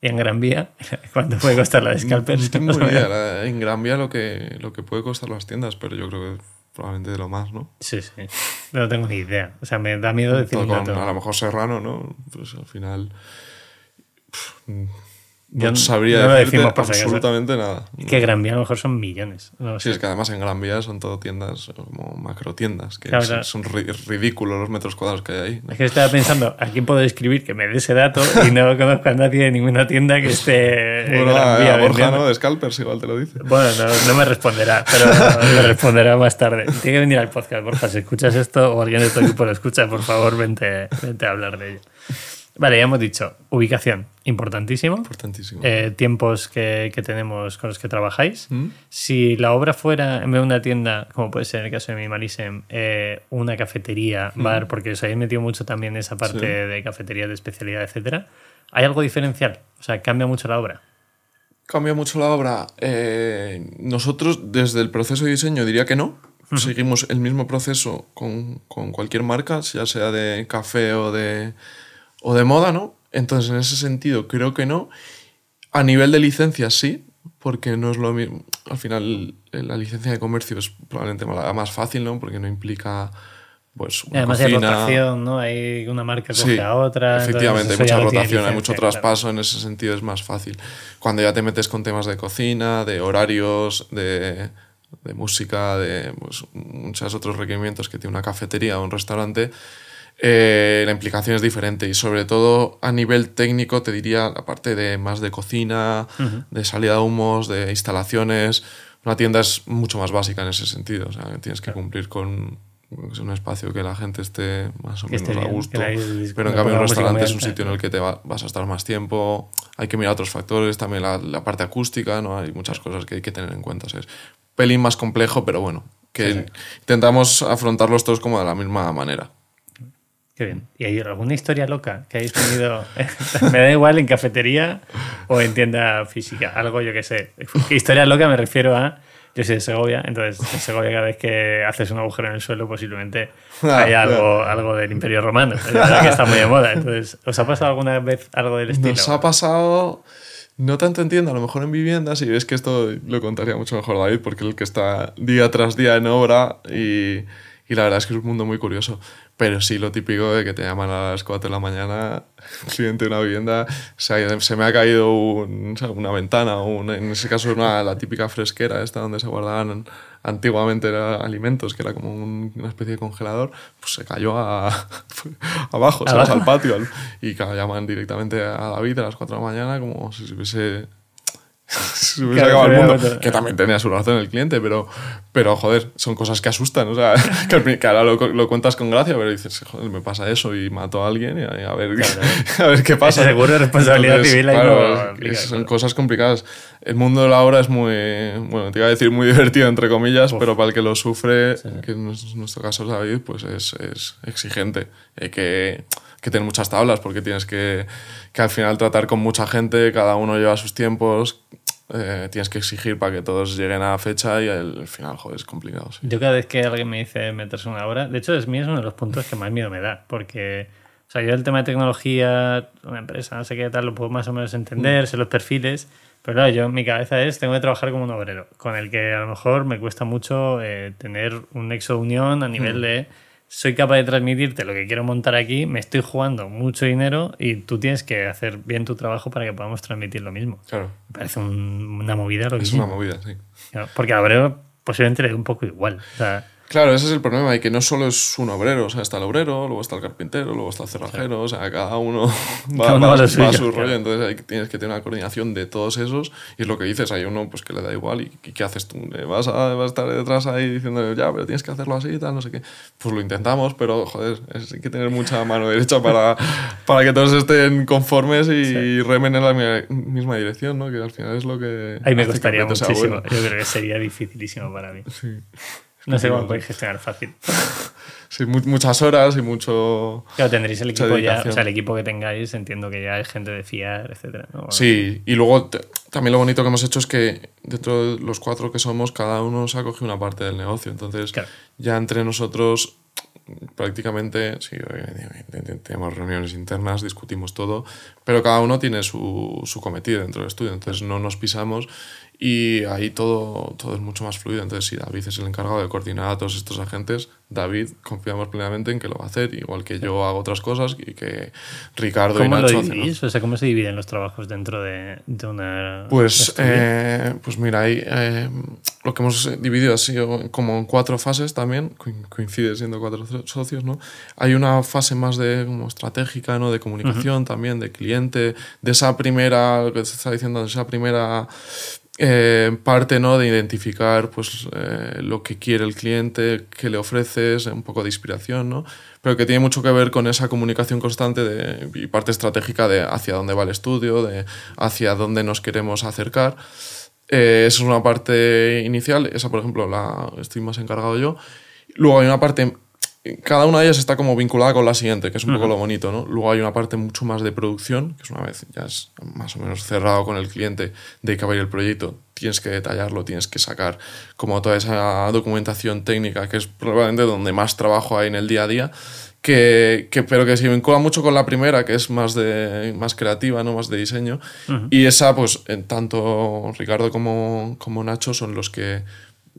Y en Gran Vía, ¿cuánto puede costar la de Scalpers? No tengo idea. En Gran Vía lo que, lo que puede costar las tiendas, pero yo creo que probablemente de lo más, ¿no? Sí, sí. No tengo ni idea. O sea, me da miedo decir un dato. A lo mejor Serrano, ¿no? Pues al final no sabría decirte absolutamente nada. Que Gran Vía a lo mejor son millones. sí, es que además en Gran Vía son todo tiendas como macro tiendas, que son, ridículos los metros cuadrados que hay ahí. Es que estaba pensando, ¿a quién puedo escribir que me dé ese dato? Y no conozco a nadie de ninguna tienda que esté bueno, en Gran Vía. A Borja, ¿no? De Scalpers igual te lo dice. Bueno, no, me responderá, pero me responderá más tarde. Tiene que venir al podcast, Borja. Si escuchas esto o alguien de tu equipo lo escucha, por favor, vente, vente a hablar de ello. Vale, ya hemos dicho, ubicación, importantísimo. Importantísimo. Eh, tiempos que, que, tenemos con los que trabajáis. ¿Mm? Si la obra fuera, en vez de una tienda, como puede ser en el caso de Minimalism, eh, una cafetería, ¿Mm? bar, porque os habéis metido mucho también esa parte de cafetería de especialidad, etcétera, ¿hay algo diferencial? O sea, ¿cambia mucho la obra? Cambia mucho la obra. Eh, nosotros, desde el proceso de diseño, diría que no. Seguimos el mismo proceso con, con cualquier marca, ya sea de café o de o de moda, ¿no? Entonces, en ese sentido, creo que no. A nivel de licencias, sí, porque no es lo mismo. Al final, la licencia de comercio es probablemente más fácil, ¿no? Porque no implica pues una además hay cocina. rotación, ¿no? Hay una marca coge Sí, a otra. efectivamente, hay mucha rotación, hay mucho licencia, claro. traspaso, en ese sentido es más fácil. Cuando ya te metes con temas de cocina, de horarios, de, de música, de pues, muchos otros requerimientos que tiene una cafetería o un restaurante, eh, la implicación es diferente y sobre todo a nivel técnico te diría la parte de más de cocina, de salida de humos, de instalaciones. Una tienda es mucho más básica en ese sentido, o sea, tienes que cumplir con un espacio que la gente esté más o Que menos a gusto. Pero en cambio un restaurante es un sitio en el que te va- vas a estar más tiempo, hay que mirar otros factores, también la, la parte acústica, ¿no? Hay muchas cosas que hay que tener en cuenta. o sea, es pelín más complejo, pero bueno, que intentamos afrontarlos todos como de la misma manera. Qué bien. ¿Y hay alguna historia loca que hayáis tenido? me da igual en cafetería o en tienda física. Algo, yo que sé. Historia loca me refiero a. Yo soy de Segovia, entonces en Segovia cada vez que haces un agujero en el suelo posiblemente Ah, hay algo, algo del Imperio Romano. Es verdad que está muy de moda. Entonces, ¿os ha pasado alguna vez algo del estilo? Nos ha pasado, no tanto entiendo, a lo mejor en viviendas, y ves que esto lo contaría mucho mejor David, porque es el que está día tras día en obra y, y la verdad es que es un mundo muy curioso. Pero sí, lo típico de que te llaman a las 4 de la mañana, cliente de una vivienda, se, ha- se me ha caído un- una ventana, o una- en ese caso una, la típica fresquera, esta donde se guardaban antiguamente era alimentos, que era como un- una especie de congelador, pues se cayó a, abajo, ¿sabes? Abajo. al patio. al- y claro, llaman directamente a David a las 4 de la mañana como si se hubiese... se hubiese Claro, acabado el mundo. Que también tenía su razón el cliente, pero, pero joder, son cosas que asustan. O sea, que, que ahora lo, lo cuentas con gracia, pero dices, joder, me pasa eso y mato a alguien y a, ver, a ver qué pasa. Seguro de responsabilidad civil ahí claro, no son claro. cosas complicadas. El mundo de la obra es muy, bueno, te iba a decir muy divertido, entre comillas, pero para el que lo sufre, que en nues- nuestro caso es David, pues es, es exigente. Hay que, que tener muchas tablas porque tienes que, que al final tratar con mucha gente, cada uno lleva sus tiempos. eh, tienes que exigir para que todos lleguen a fecha y al al final, joder, es complicado. sí. Yo cada vez que alguien me dice meterse una hora, de hecho es mí es uno de los puntos que más miedo me da, porque o sea, yo el tema de tecnología, una empresa, no sé qué tal, lo puedo más o menos entender, sé los perfiles, pero claro, yo mi cabeza es, tengo que trabajar como un obrero, con el que a lo mejor me cuesta mucho eh, tener un nexo de unión a nivel de soy capaz de transmitirte lo que quiero montar aquí, me estoy jugando mucho dinero y tú tienes que hacer bien tu trabajo para que podamos transmitir lo mismo. Claro, Me parece un- una movida lo que es una movida, sí. Porque al obrero posiblemente le dé un poco igual. O sea, Claro, ese es el problema, y que no solo es un obrero, o sea, está el obrero, luego está el carpintero, luego está el cerrajero, o sea, cada uno va, Cada uno va- va a va su claro. rollo, entonces hay, tienes que tener una coordinación de todos esos, y es lo que dices, hay uno pues que le da igual, y, y ¿qué haces tú? ¿Le ¿Vas a, vas a estar detrás ahí diciendo, ya, pero tienes que hacerlo así y tal, no sé qué? Pues lo intentamos, pero joder, es- hay que tener mucha mano derecha para, para que todos estén conformes y remen en la mi- misma dirección, ¿no? Que al final es lo que... ahí me sea muchísimo. bueno. Yo creo que sería dificilísimo para mí. Sí. No sé cómo podéis gestionar fácil. Sí, mu- muchas horas y mucho... Claro, tendréis el equipo ya, o sea, el equipo que tengáis, entiendo que ya es gente de fiar, etcétera. ¿no? Sí, y luego también lo bonito que hemos hecho es que dentro de los cuatro que somos, cada uno se ha cogido una parte del negocio. Entonces, Claro. ya entre nosotros, prácticamente, sí, tenemos reuniones internas, discutimos todo, pero cada uno tiene su, su cometido dentro del estudio. Entonces, no nos pisamos y ahí todo, todo es mucho más fluido. Entonces, si David es el encargado de coordinar a todos estos agentes, David confiamos plenamente en que lo va a hacer, igual que yo hago otras cosas y que Ricardo y ¿Cómo lo Nacho hacen dividís? O sea, ¿cómo se dividen los trabajos dentro de, de una. Pues, eh, pues mira, ahí eh, lo que hemos dividido ha sido como en cuatro fases también, coin- coincide siendo cuatro so- socios, ¿no? Hay una fase más de como estratégica, ¿no? De comunicación también, de cliente, de esa primera, lo que se está diciendo, de esa primera eh, parte, ¿no? De identificar, pues, eh, lo que quiere el cliente, qué le ofreces, un poco de inspiración, ¿no? Pero que tiene mucho que ver con esa comunicación constante de, y parte estratégica de hacia dónde va el estudio, de hacia dónde nos queremos acercar. Eh, esa es una parte inicial, esa por ejemplo la estoy más encargado yo. Luego hay una parte, cada una de ellas está como vinculada con la siguiente, que es un poco lo bonito, ¿no? Luego hay una parte mucho más de producción, que es una vez ya es más o menos cerrado con el cliente de que va a ir el proyecto, tienes que detallarlo, tienes que sacar como toda esa documentación técnica, que es probablemente donde más trabajo hay en el día a día. Que, que- pero que se vincula mucho con la primera, que es más, de, más creativa, ¿no? más de diseño. Y esa, pues, tanto Ricardo como, como Nacho son los que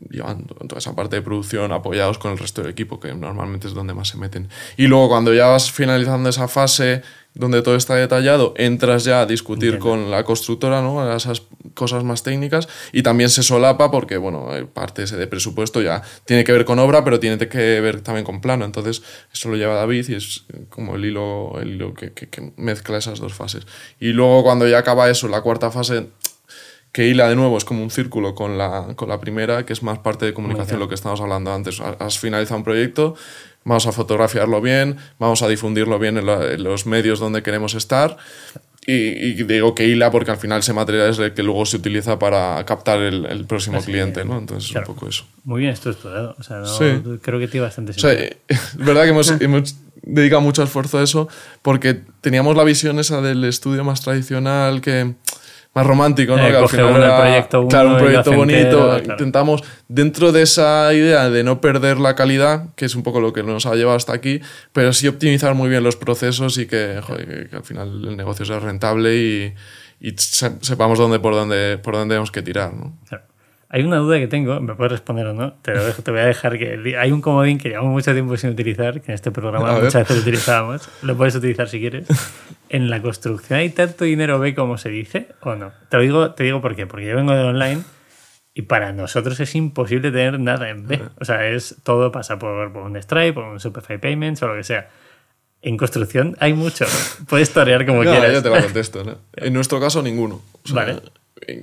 llevando toda esa parte de producción apoyados con el resto del equipo, que normalmente es donde más se meten. Y luego cuando ya vas finalizando esa fase donde todo está detallado, entras ya a discutir con la constructora, ¿no? Esas cosas más técnicas y también se solapa porque, bueno, parte ese de presupuesto ya tiene que ver con obra, pero tiene que ver también con plano. Entonces, eso lo lleva David y es como el hilo, el hilo que, que mezcla esas dos fases. Y luego cuando ya acaba eso, la cuarta fase que hila de nuevo es como un círculo con la, con la primera, que es más parte de comunicación, lo que estábamos hablando antes. Has finalizado un proyecto, vamos a fotografiarlo bien, vamos a difundirlo bien en, los medios donde queremos estar. Y, digo que hila porque al final ese material es el que luego se utiliza para captar el, próximo cliente, ¿no? Entonces es un poco eso. Muy bien esto estudiado. O sea, no, creo que tiene bastante sentido. es verdad que hemos, hemos dedicado mucho esfuerzo a eso porque teníamos la visión esa del estudio más tradicional que más romántico, ¿no? Eh, que al final era, proyecto claro, un proyecto bonito. Intentamos, dentro de esa idea de no perder la calidad, que es un poco lo que nos ha llevado hasta aquí, pero sí optimizar muy bien los procesos y que, joder, que, al final el negocio sea rentable y, y sepamos dónde, por, dónde, por dónde tenemos que tirar, ¿no? Hay una duda que tengo, me puedes responder o no, te, lo dejo, te voy a dejar que... Hay un comodín que llevamos mucho tiempo sin utilizar, que en este programa muchas veces lo utilizábamos, lo puedes utilizar si quieres. ¿En la construcción hay tanto dinero B como se dice o no? Te, lo digo, te digo por qué, porque yo vengo de online y para nosotros es imposible tener nada en B. O sea, es, todo pasa por, por un Stripe, por un Superfly Payments o lo que sea. En construcción hay mucho. Puedes torear como no, quieras. Yo te lo contesto. ¿no? En nuestro caso, ninguno. vale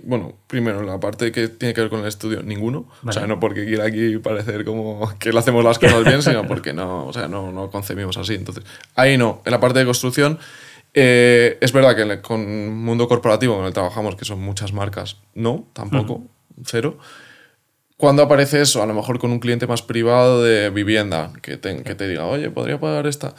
bueno, primero, la parte que tiene que ver con el estudio, ninguno. O sea, no porque quiera aquí parecer como que le hacemos las cosas bien, sino porque no, o sea, no, no concebimos así. Entonces, ahí no. En la parte de construcción, eh, es verdad que con el mundo corporativo con el que trabajamos, que son muchas marcas, no, tampoco, cero. Cuando aparece eso, a lo mejor con un cliente más privado de vivienda, que te, que te diga, oye, podría pagar esta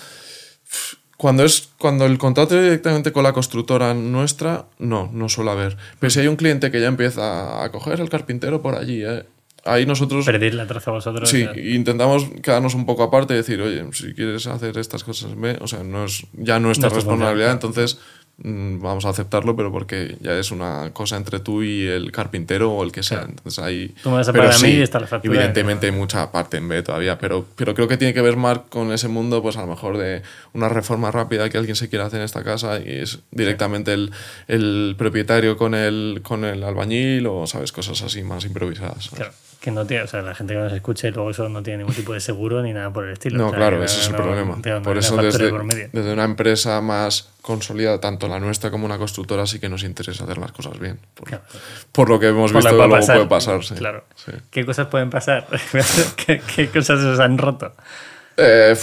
cuando, es, cuando el contrato directamente con la constructora nuestra, no, no suele haber. Pero si hay un cliente que ya empieza a coger el carpintero por allí, ¿eh? ahí nosotros... Perder la traza a vosotros. Sí, intentamos quedarnos un poco aparte y decir, oye, si quieres hacer estas cosas, o sea, no es ya nuestra responsabilidad, entonces vamos a aceptarlo, pero porque ya es una cosa entre tú y el carpintero o el que sea. Entonces ahí, tú me vas a pagar a mí y está la factura. Evidentemente hay mucha parte en B todavía, pero, pero creo que tiene que ver más con ese mundo, pues a lo mejor de una reforma rápida que alguien se quiera hacer en esta casa y es directamente el, el propietario con el, con el albañil o, ¿sabes? Cosas así más improvisadas. Claro que no tiene, o sea, la gente que nos escuche luego eso no tiene ningún tipo de seguro ni nada por el estilo. No, claro, ese es el problema. por eso desde, desde, una empresa más consolidada, tanto la nuestra como una constructora, sí que nos interesa hacer las cosas bien. Por, lo que hemos visto que luego puede pasar. Claro. ¿Qué cosas pueden pasar? ¿Qué, cosas se han roto? Eh,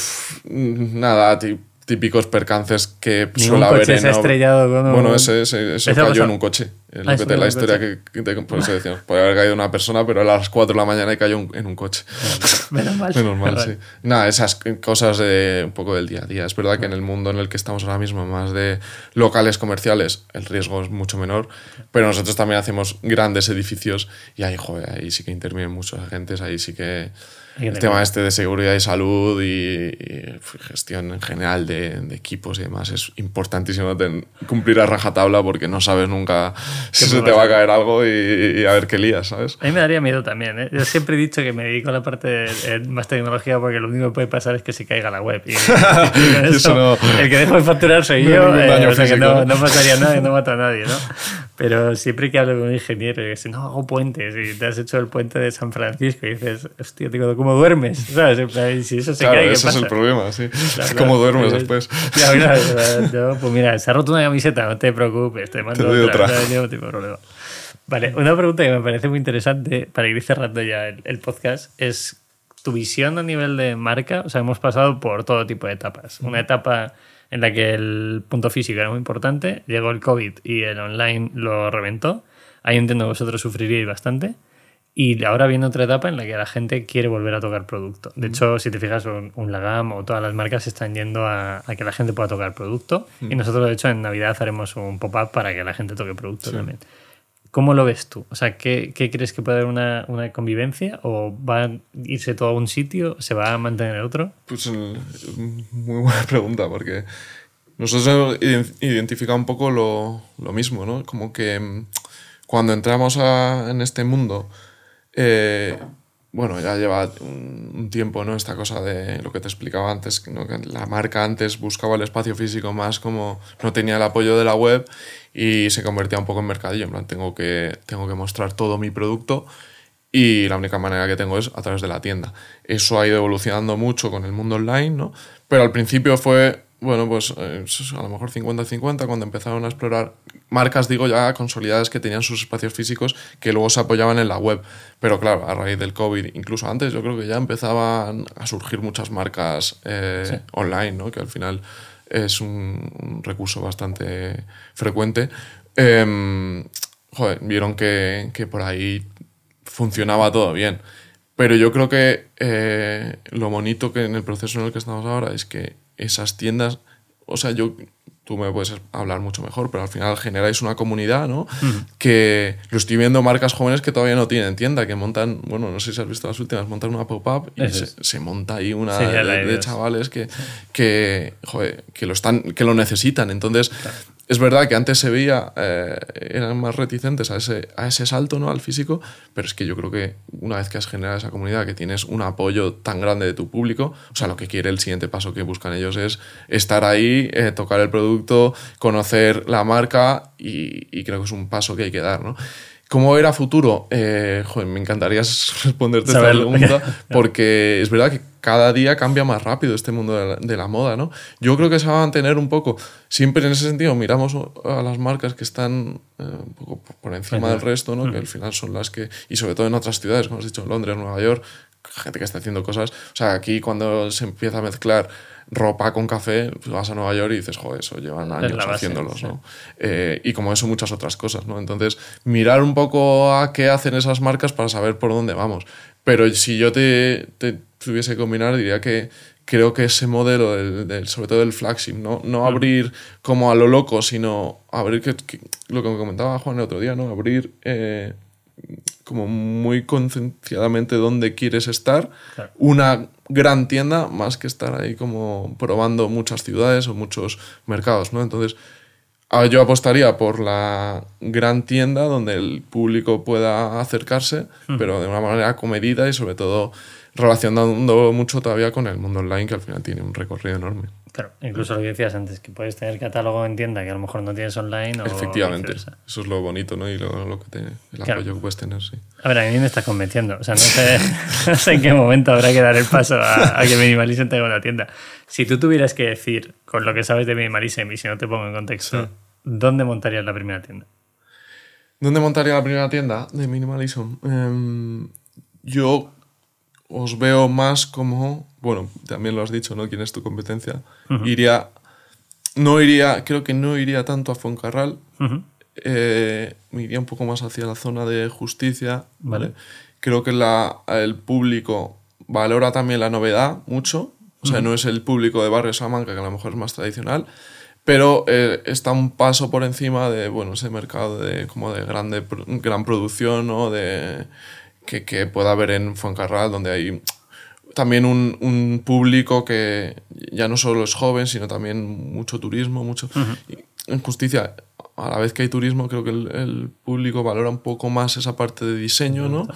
nada, típicos percances que suele haber en. Se ha estrellado con Bueno, ese, ese, cayó en un coche. Es lo ah, que te, la historia que, por eso decíamos. Puede haber caído una persona, pero a las 4 de la mañana cayó en un coche. Menos mal. Menos mal, sí. Nada, esas cosas de un poco del día a día. Es verdad que en el mundo en el que estamos ahora mismo, más de locales comerciales, el riesgo es mucho menor. Pero nosotros también hacemos grandes edificios y ahí, joder, ahí sí que intervienen muchos agentes, ahí sí que el tema este de seguridad y salud y, gestión en general de, equipos y demás es importantísimo cumplir a rajatabla porque no sabes nunca si se te va a caer algo y, a ver qué lías, ¿sabes? A mí me daría miedo también. ¿eh? Yo siempre he dicho que me dedico a la parte de, más tecnología porque lo único que puede pasar es que se caiga la web. Y, el que dejo de facturar soy yo, eh, o sea que no, no, pasaría nada y no mata a nadie, ¿no? Pero siempre que hablo con un ingeniero y dice, no, hago puentes y te has hecho el puente de San Francisco y dices, hostia, tengo ¿cómo duermes? ¿Sabes? Si eso se claro, cae, ese es el problema, sí. ¿Cómo duermes después? Ya, mira, yo, pues mira, se ha roto una camiseta, no te preocupes, te mando te otra. otra. No, problema. Vale, una pregunta que me parece muy interesante para ir cerrando ya el, el, podcast es tu visión a nivel de marca. O sea, hemos pasado por todo tipo de etapas. Una etapa en la que el punto físico era muy importante, llegó el COVID y el online lo reventó. Ahí entiendo que vosotros sufriríais bastante. Y ahora viene otra etapa en la que la gente quiere volver a tocar producto. De hecho, si te fijas, un, un, Lagam o todas las marcas están yendo a, que la gente pueda tocar producto. Y nosotros, de hecho, en Navidad haremos un pop-up para que la gente toque producto también. ¿Cómo lo ves tú? O sea, ¿qué, qué crees que puede haber una, una, convivencia? ¿O va a irse todo a un sitio? ¿Se va a mantener otro? Pues muy buena pregunta, porque nosotros hemos identificado un poco lo, lo mismo, ¿no? Como que mm, cuando entramos a, en este mundo eh, bueno, ya lleva un, tiempo, ¿no? Esta cosa de lo que te explicaba antes, ¿no? la marca antes buscaba el espacio físico más como no tenía el apoyo de la web y se convertía un poco en mercadillo, en plan, tengo que, tengo que mostrar todo mi producto y la única manera que tengo es a través de la tienda. Eso ha ido evolucionando mucho con el mundo online, ¿no? Pero al principio fue, bueno, pues eh, a lo mejor 50-50 cuando empezaron a explorar marcas, digo, ya consolidadas que tenían sus espacios físicos que luego se apoyaban en la web. Pero claro, a raíz del COVID, incluso antes, yo creo que ya empezaban a surgir muchas marcas eh, online, ¿no? Que al final es un, un recurso bastante frecuente. Em, joder, vieron que, que por ahí funcionaba todo bien. Pero yo creo que eh, lo bonito que en el proceso en el que estamos ahora es que esas tiendas, o sea, yo, tú me puedes hablar mucho mejor, pero al final generáis una comunidad, ¿no? Que lo estoy viendo marcas jóvenes que todavía no tienen tienda, que montan, bueno, no sé si has visto las últimas, montan una pop-up y se, monta ahí una de, chavales que, que, joder, que, lo están, que lo necesitan. Entonces, es verdad que antes se veía, eh, eran más reticentes a ese, a ese salto, ¿no? Al físico, pero es que yo creo que una vez que has generado esa comunidad, que tienes un apoyo tan grande de tu público, o sea, lo que quiere el siguiente paso que buscan ellos es estar ahí, eh, tocar el producto, conocer la marca y, y creo que es un paso que hay que dar, ¿no? ¿Cómo era futuro? Eh, joder, me encantaría responderte esta pregunta porque es verdad que cada día cambia más rápido este mundo de la, de la moda, ¿no? Yo creo que se va a mantener un poco, siempre en ese sentido miramos a las marcas que están eh, un poco por encima del resto, ¿no? Que al final son las que, y sobre todo en otras ciudades, como has dicho, Londres, Nueva York, gente que está haciendo cosas, o sea, aquí cuando se empieza a mezclar ropa con café, pues vas a Nueva York y dices, joder, eso llevan años base, haciéndolos, sí. ¿no? Eh, y como eso muchas otras cosas, ¿no? Entonces, mirar un poco a qué hacen esas marcas para saber por dónde vamos. Pero si yo te, te tuviese que combinar, diría que creo que ese modelo, del, del- sobre todo del flagship, no, no abrir como a lo loco, sino abrir, que, que- lo que me comentaba Juan el otro día, ¿no? Abrir eh, como muy concienciadamente dónde quieres estar, Claro. una gran tienda más que estar ahí como probando muchas ciudades o muchos mercados, ¿no? Entonces, yo apostaría por la gran tienda donde el público pueda acercarse, pero de una manera comedida y sobre todo relacionando mucho todavía con el mundo online, que al final tiene un recorrido enorme. Claro, incluso lo que decías antes, que puedes tener catálogo en tienda que a lo mejor no tienes online o Efectivamente, eso es lo bonito, ¿no? Y lo, lo que te, el Claro. apoyo que puedes tener, sí. A ver, a mí me estás convenciendo. O sea, no sé, no sé en qué momento habrá que dar el paso a, a que Minimalism tenga una tienda. Si tú tuvieras que decir, con lo que sabes de Minimalism, y si no te pongo en contexto, ¿dónde montarías la primera tienda? ¿Dónde montaría la primera tienda de Minimalism? Em, yo os veo más como, bueno, también lo has dicho, ¿no? ¿Quién es tu competencia? Iría, no iría, creo que no iría tanto a Fuencarral, Ujú. eh, me iría un poco más hacia la zona de justicia, ¿vale? Vale. Creo que la, el público valora también la novedad mucho, o sea, no es el público de Barrio Salamanca, que a lo mejor es más tradicional, pero eh, está un paso por encima de, bueno, ese mercado de, como de grande, gran producción, ¿no? De, que, que pueda haber en Fuencarral, donde hay también un, un público que ya no solo es joven, sino también mucho turismo, mucho... en justicia, a la vez que hay turismo, creo que el, el público valora un poco más esa parte de diseño, ¿no?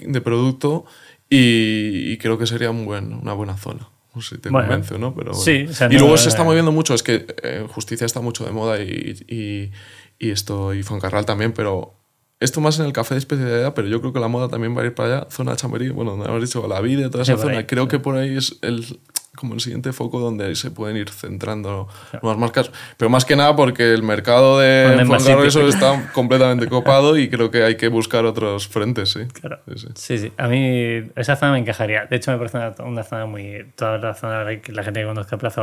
De producto, y, y creo que sería un buen, una buena zona. No sé si te Bueno, convenzo, ¿no? Pero bueno. sí, o sea, y no- luego se está eh, moviendo mucho, es que eh, justicia está mucho de moda y, y, y esto, y Fuencarral también, pero esto más en el café de especialidad, pero yo creo que la moda también va a ir para allá, zona de Chamberí, bueno, donde hemos dicho la vida, toda Sí, esa por zona. ahí, creo que por ahí es el como el siguiente foco donde se pueden ir centrando nuevas marcas, pero más que nada porque el mercado de eso está completamente copado y creo que hay que buscar otros frentes, sí. Claro. Sí, sí. Sí, sí. A mí esa zona me encajaría. De hecho, me parece una, una zona muy. Toda la zona, que la gente que conozca Plaza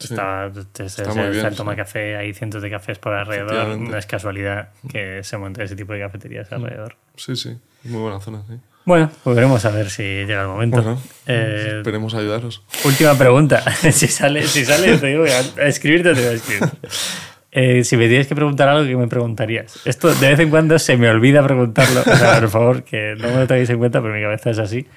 Olavide. Está, es, es- muy es bien, el toma sí. café, hay cientos de cafés por alrededor. No es casualidad que se monte ese tipo de cafeterías alrededor. Sí, sí, muy buena zona, sí. Bueno, pues veremos a ver si llega el momento. Bueno, Eh, esperemos ayudaros. última pregunta. si sale, si sale, te digo, a a escribirte te voy a escribir. Eh, si me tienes que preguntar algo, ¿qué me preguntarías? Esto de vez en cuando se me olvida preguntarlo. O sea, por favor, que no me lo tengáis en cuenta, pero mi cabeza es así.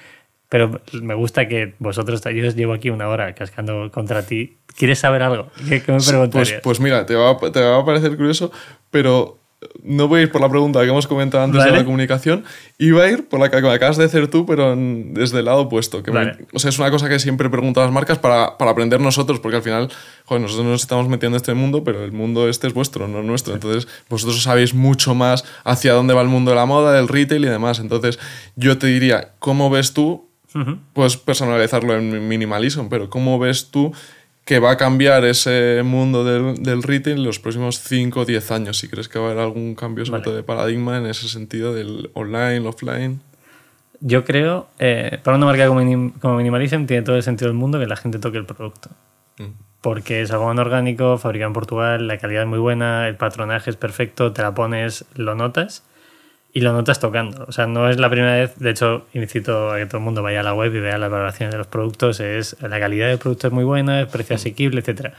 Pero me gusta que vosotros, yo os llevo aquí una hora cascando contra ti. ¿Quieres saber algo? ¿Qué, qué me Pues, preguntarías? pues mira, te va, a- te va a parecer curioso, pero no voy a ir por la pregunta que hemos comentado antes Vale. de la comunicación, iba a ir por la que acabas de hacer tú, pero en- desde el lado opuesto. Que me- Vale. o sea, es una cosa que siempre pregunto a las marcas para, para aprender nosotros, porque al final, joder, nosotros nos estamos metiendo en este mundo, pero el mundo este es vuestro, no nuestro. Entonces, vosotros sabéis mucho más hacia dónde va el mundo de la moda, del retail y demás. Entonces, yo te diría, ¿cómo ves tú Ujú. puedes personalizarlo en minimalism, pero ¿cómo ves tú que va a cambiar ese mundo del, del retail en los próximos 5 o 10 años? Si crees que va a haber algún cambio sobre Vale. todo de paradigma en ese sentido del online, offline. Yo creo, eh, para una marca como, Minim- como Minimalism, tiene todo el sentido del mundo que la gente toque el producto. Mm. Porque es algodón orgánico, fabricado en Portugal, la calidad es muy buena, el patronaje es perfecto, te la pones, lo notas y lo notas tocando. O sea, no es la primera vez, de hecho, incito a que todo el mundo vaya a la web y vea las valoraciones de los productos, es la calidad del producto es muy buena, el precio asequible, etcétera.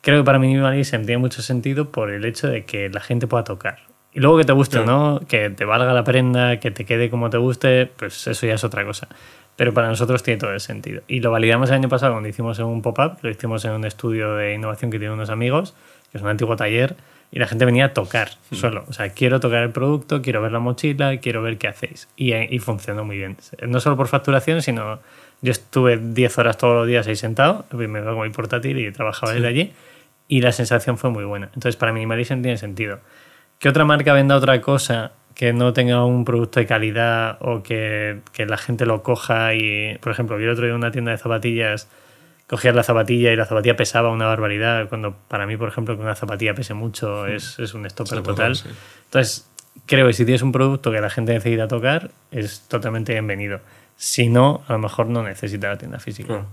Creo que para Minimalism tiene mucho sentido por el hecho de que la gente pueda tocar. Y luego que te guste o no, que te valga la prenda, que te quede como te guste, pues eso ya es otra cosa. Pero para nosotros tiene todo el sentido. Y lo validamos el año pasado cuando hicimos en un pop-up, lo hicimos en un estudio de innovación que tienen unos amigos, que es un antiguo taller, y la gente venía a tocar solo. O sea, quiero tocar el producto, quiero ver la mochila, quiero ver qué hacéis. Y, y funcionó muy bien. No solo por facturación, sino yo estuve 10 horas todos los días ahí sentado, me iba con mi portátil y trabajaba desde allí, y la sensación fue muy buena. Entonces, para Minimalism tiene sentido. Que otra marca venda otra cosa que no tenga un producto de calidad o que, que la gente lo coja y, por ejemplo, yo el otro día en una tienda de zapatillas cogías la zapatilla y la zapatilla pesaba una barbaridad, cuando para mí, por ejemplo, que una zapatilla pese mucho es, es un stopper Sí, total. sí. Entonces, creo que si tienes un producto que la gente necesita tocar, es totalmente bienvenido. Si no, a lo mejor no necesita la tienda física. Claro.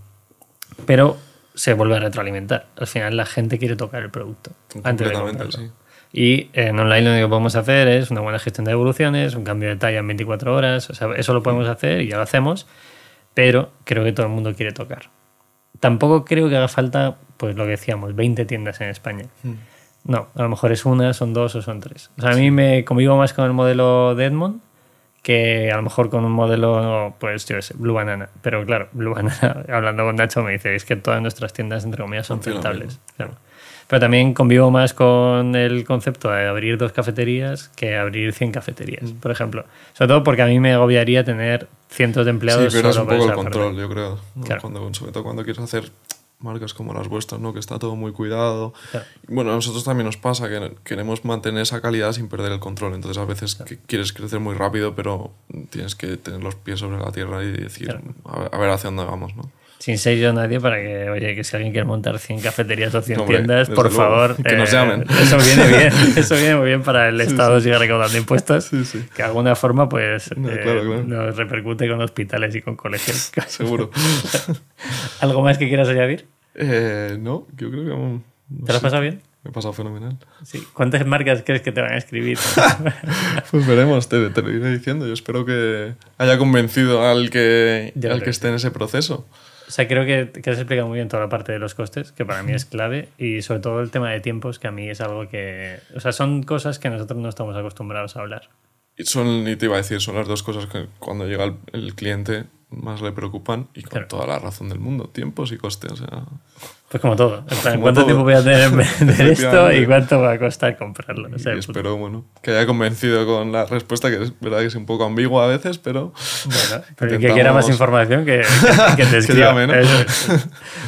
Pero se vuelve a retroalimentar. Al final la gente quiere tocar el producto antes de comprarlo. sí. Y en online lo único que podemos hacer es una buena gestión de evoluciones, un cambio de talla en 24 horas. O sea, eso lo podemos hacer y ya lo hacemos, pero creo que todo el mundo quiere tocar. Tampoco creo que haga falta, pues lo que decíamos, 20 tiendas en España. No, a lo mejor es una, son dos o son tres. O sea, a mí me convivo más con el modelo de Edmond que a lo mejor con un modelo, pues yo sé, Blue Banana. Pero claro, Blue Banana, hablando con Nacho, me dice, es que todas nuestras tiendas, entre comillas, son rentables. Claro. Pero también convivo más con el concepto de abrir dos cafeterías que abrir 100 cafeterías, por ejemplo. Sobre todo porque a mí me agobiaría tener cientos de Sí, empleados. pero es un poco el parte. control, yo creo. ¿no? Claro. Cuando, sobre todo cuando quieres hacer marcas como las vuestras, ¿no? que está todo muy cuidado. Claro. Bueno, a nosotros también nos pasa que queremos mantener esa calidad sin perder el control. Entonces, a veces que quieres crecer muy rápido, pero tienes que tener los pies sobre la tierra y decir, Claro. a, ver, a ver hacia dónde vamos. ¿no? Sin ser yo nadie para que, oye, que si alguien quiere montar 100 cafeterías o 100 Hombre, tiendas, por luego, favor. eh, que nos llamen. Eso viene bien. Eso viene muy bien para el Estado siga recaudando impuestos. Sí, sí. Que de alguna forma, pues, No, eh, claro, claro. nos repercute con hospitales y con colegios. Seguro. ¿Algo más que quieras añadir? Eh, no, yo creo que... no ¿Te lo has pasado bien? Me he pasado fenomenal. Sí. ¿Cuántas marcas crees que te van a escribir? Pues veremos, te, te lo iré diciendo. Yo espero que haya convencido al que, al que esté en ese proceso. O sea, creo que, que has explicado muy bien toda la parte de los costes, que para mí es clave, y sobre todo el tema de tiempos, que a mí es algo que... O sea, son cosas que nosotros no estamos acostumbrados a hablar. Y son, y te iba a decir, son las dos cosas que cuando llega el, el cliente más le preocupan y con Claro. toda la razón del mundo. Tiempos y costes. O sea, Pues como todo. En plan, Como ¿Cuánto todo. tiempo voy a tener en vender esto y cuánto va a costar comprarlo? O sea, pues, espero, bueno, que haya convencido con la respuesta, que es verdad que es un poco ambigua a veces, pero bueno, pero que quiera más información, que, que, que te escriba. llame, ¿no?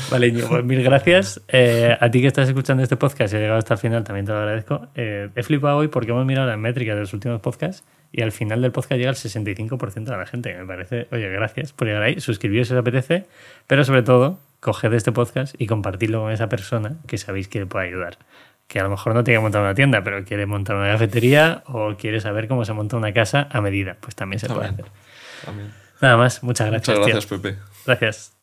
Vale, Íñigo, pues mil gracias. Eh, a ti que estás escuchando este podcast y has llegado hasta el final, también te lo agradezco. Eh, he flipado hoy porque hemos mirado las métricas de los últimos podcasts y al final del podcast llega el 65% de la gente. que Me parece, oye, gracias por llegar ahí. Suscribiros si os apetece, pero sobre todo, coged este podcast y compartidlo con esa persona que sabéis que le puede ayudar. Que a lo mejor no tiene que montar una tienda, pero quiere montar una cafetería o quiere saber cómo se monta una casa a medida. Pues también se puede hacer. también. Nada más, muchas gracias. Muchas tío. gracias, Pepe. Gracias.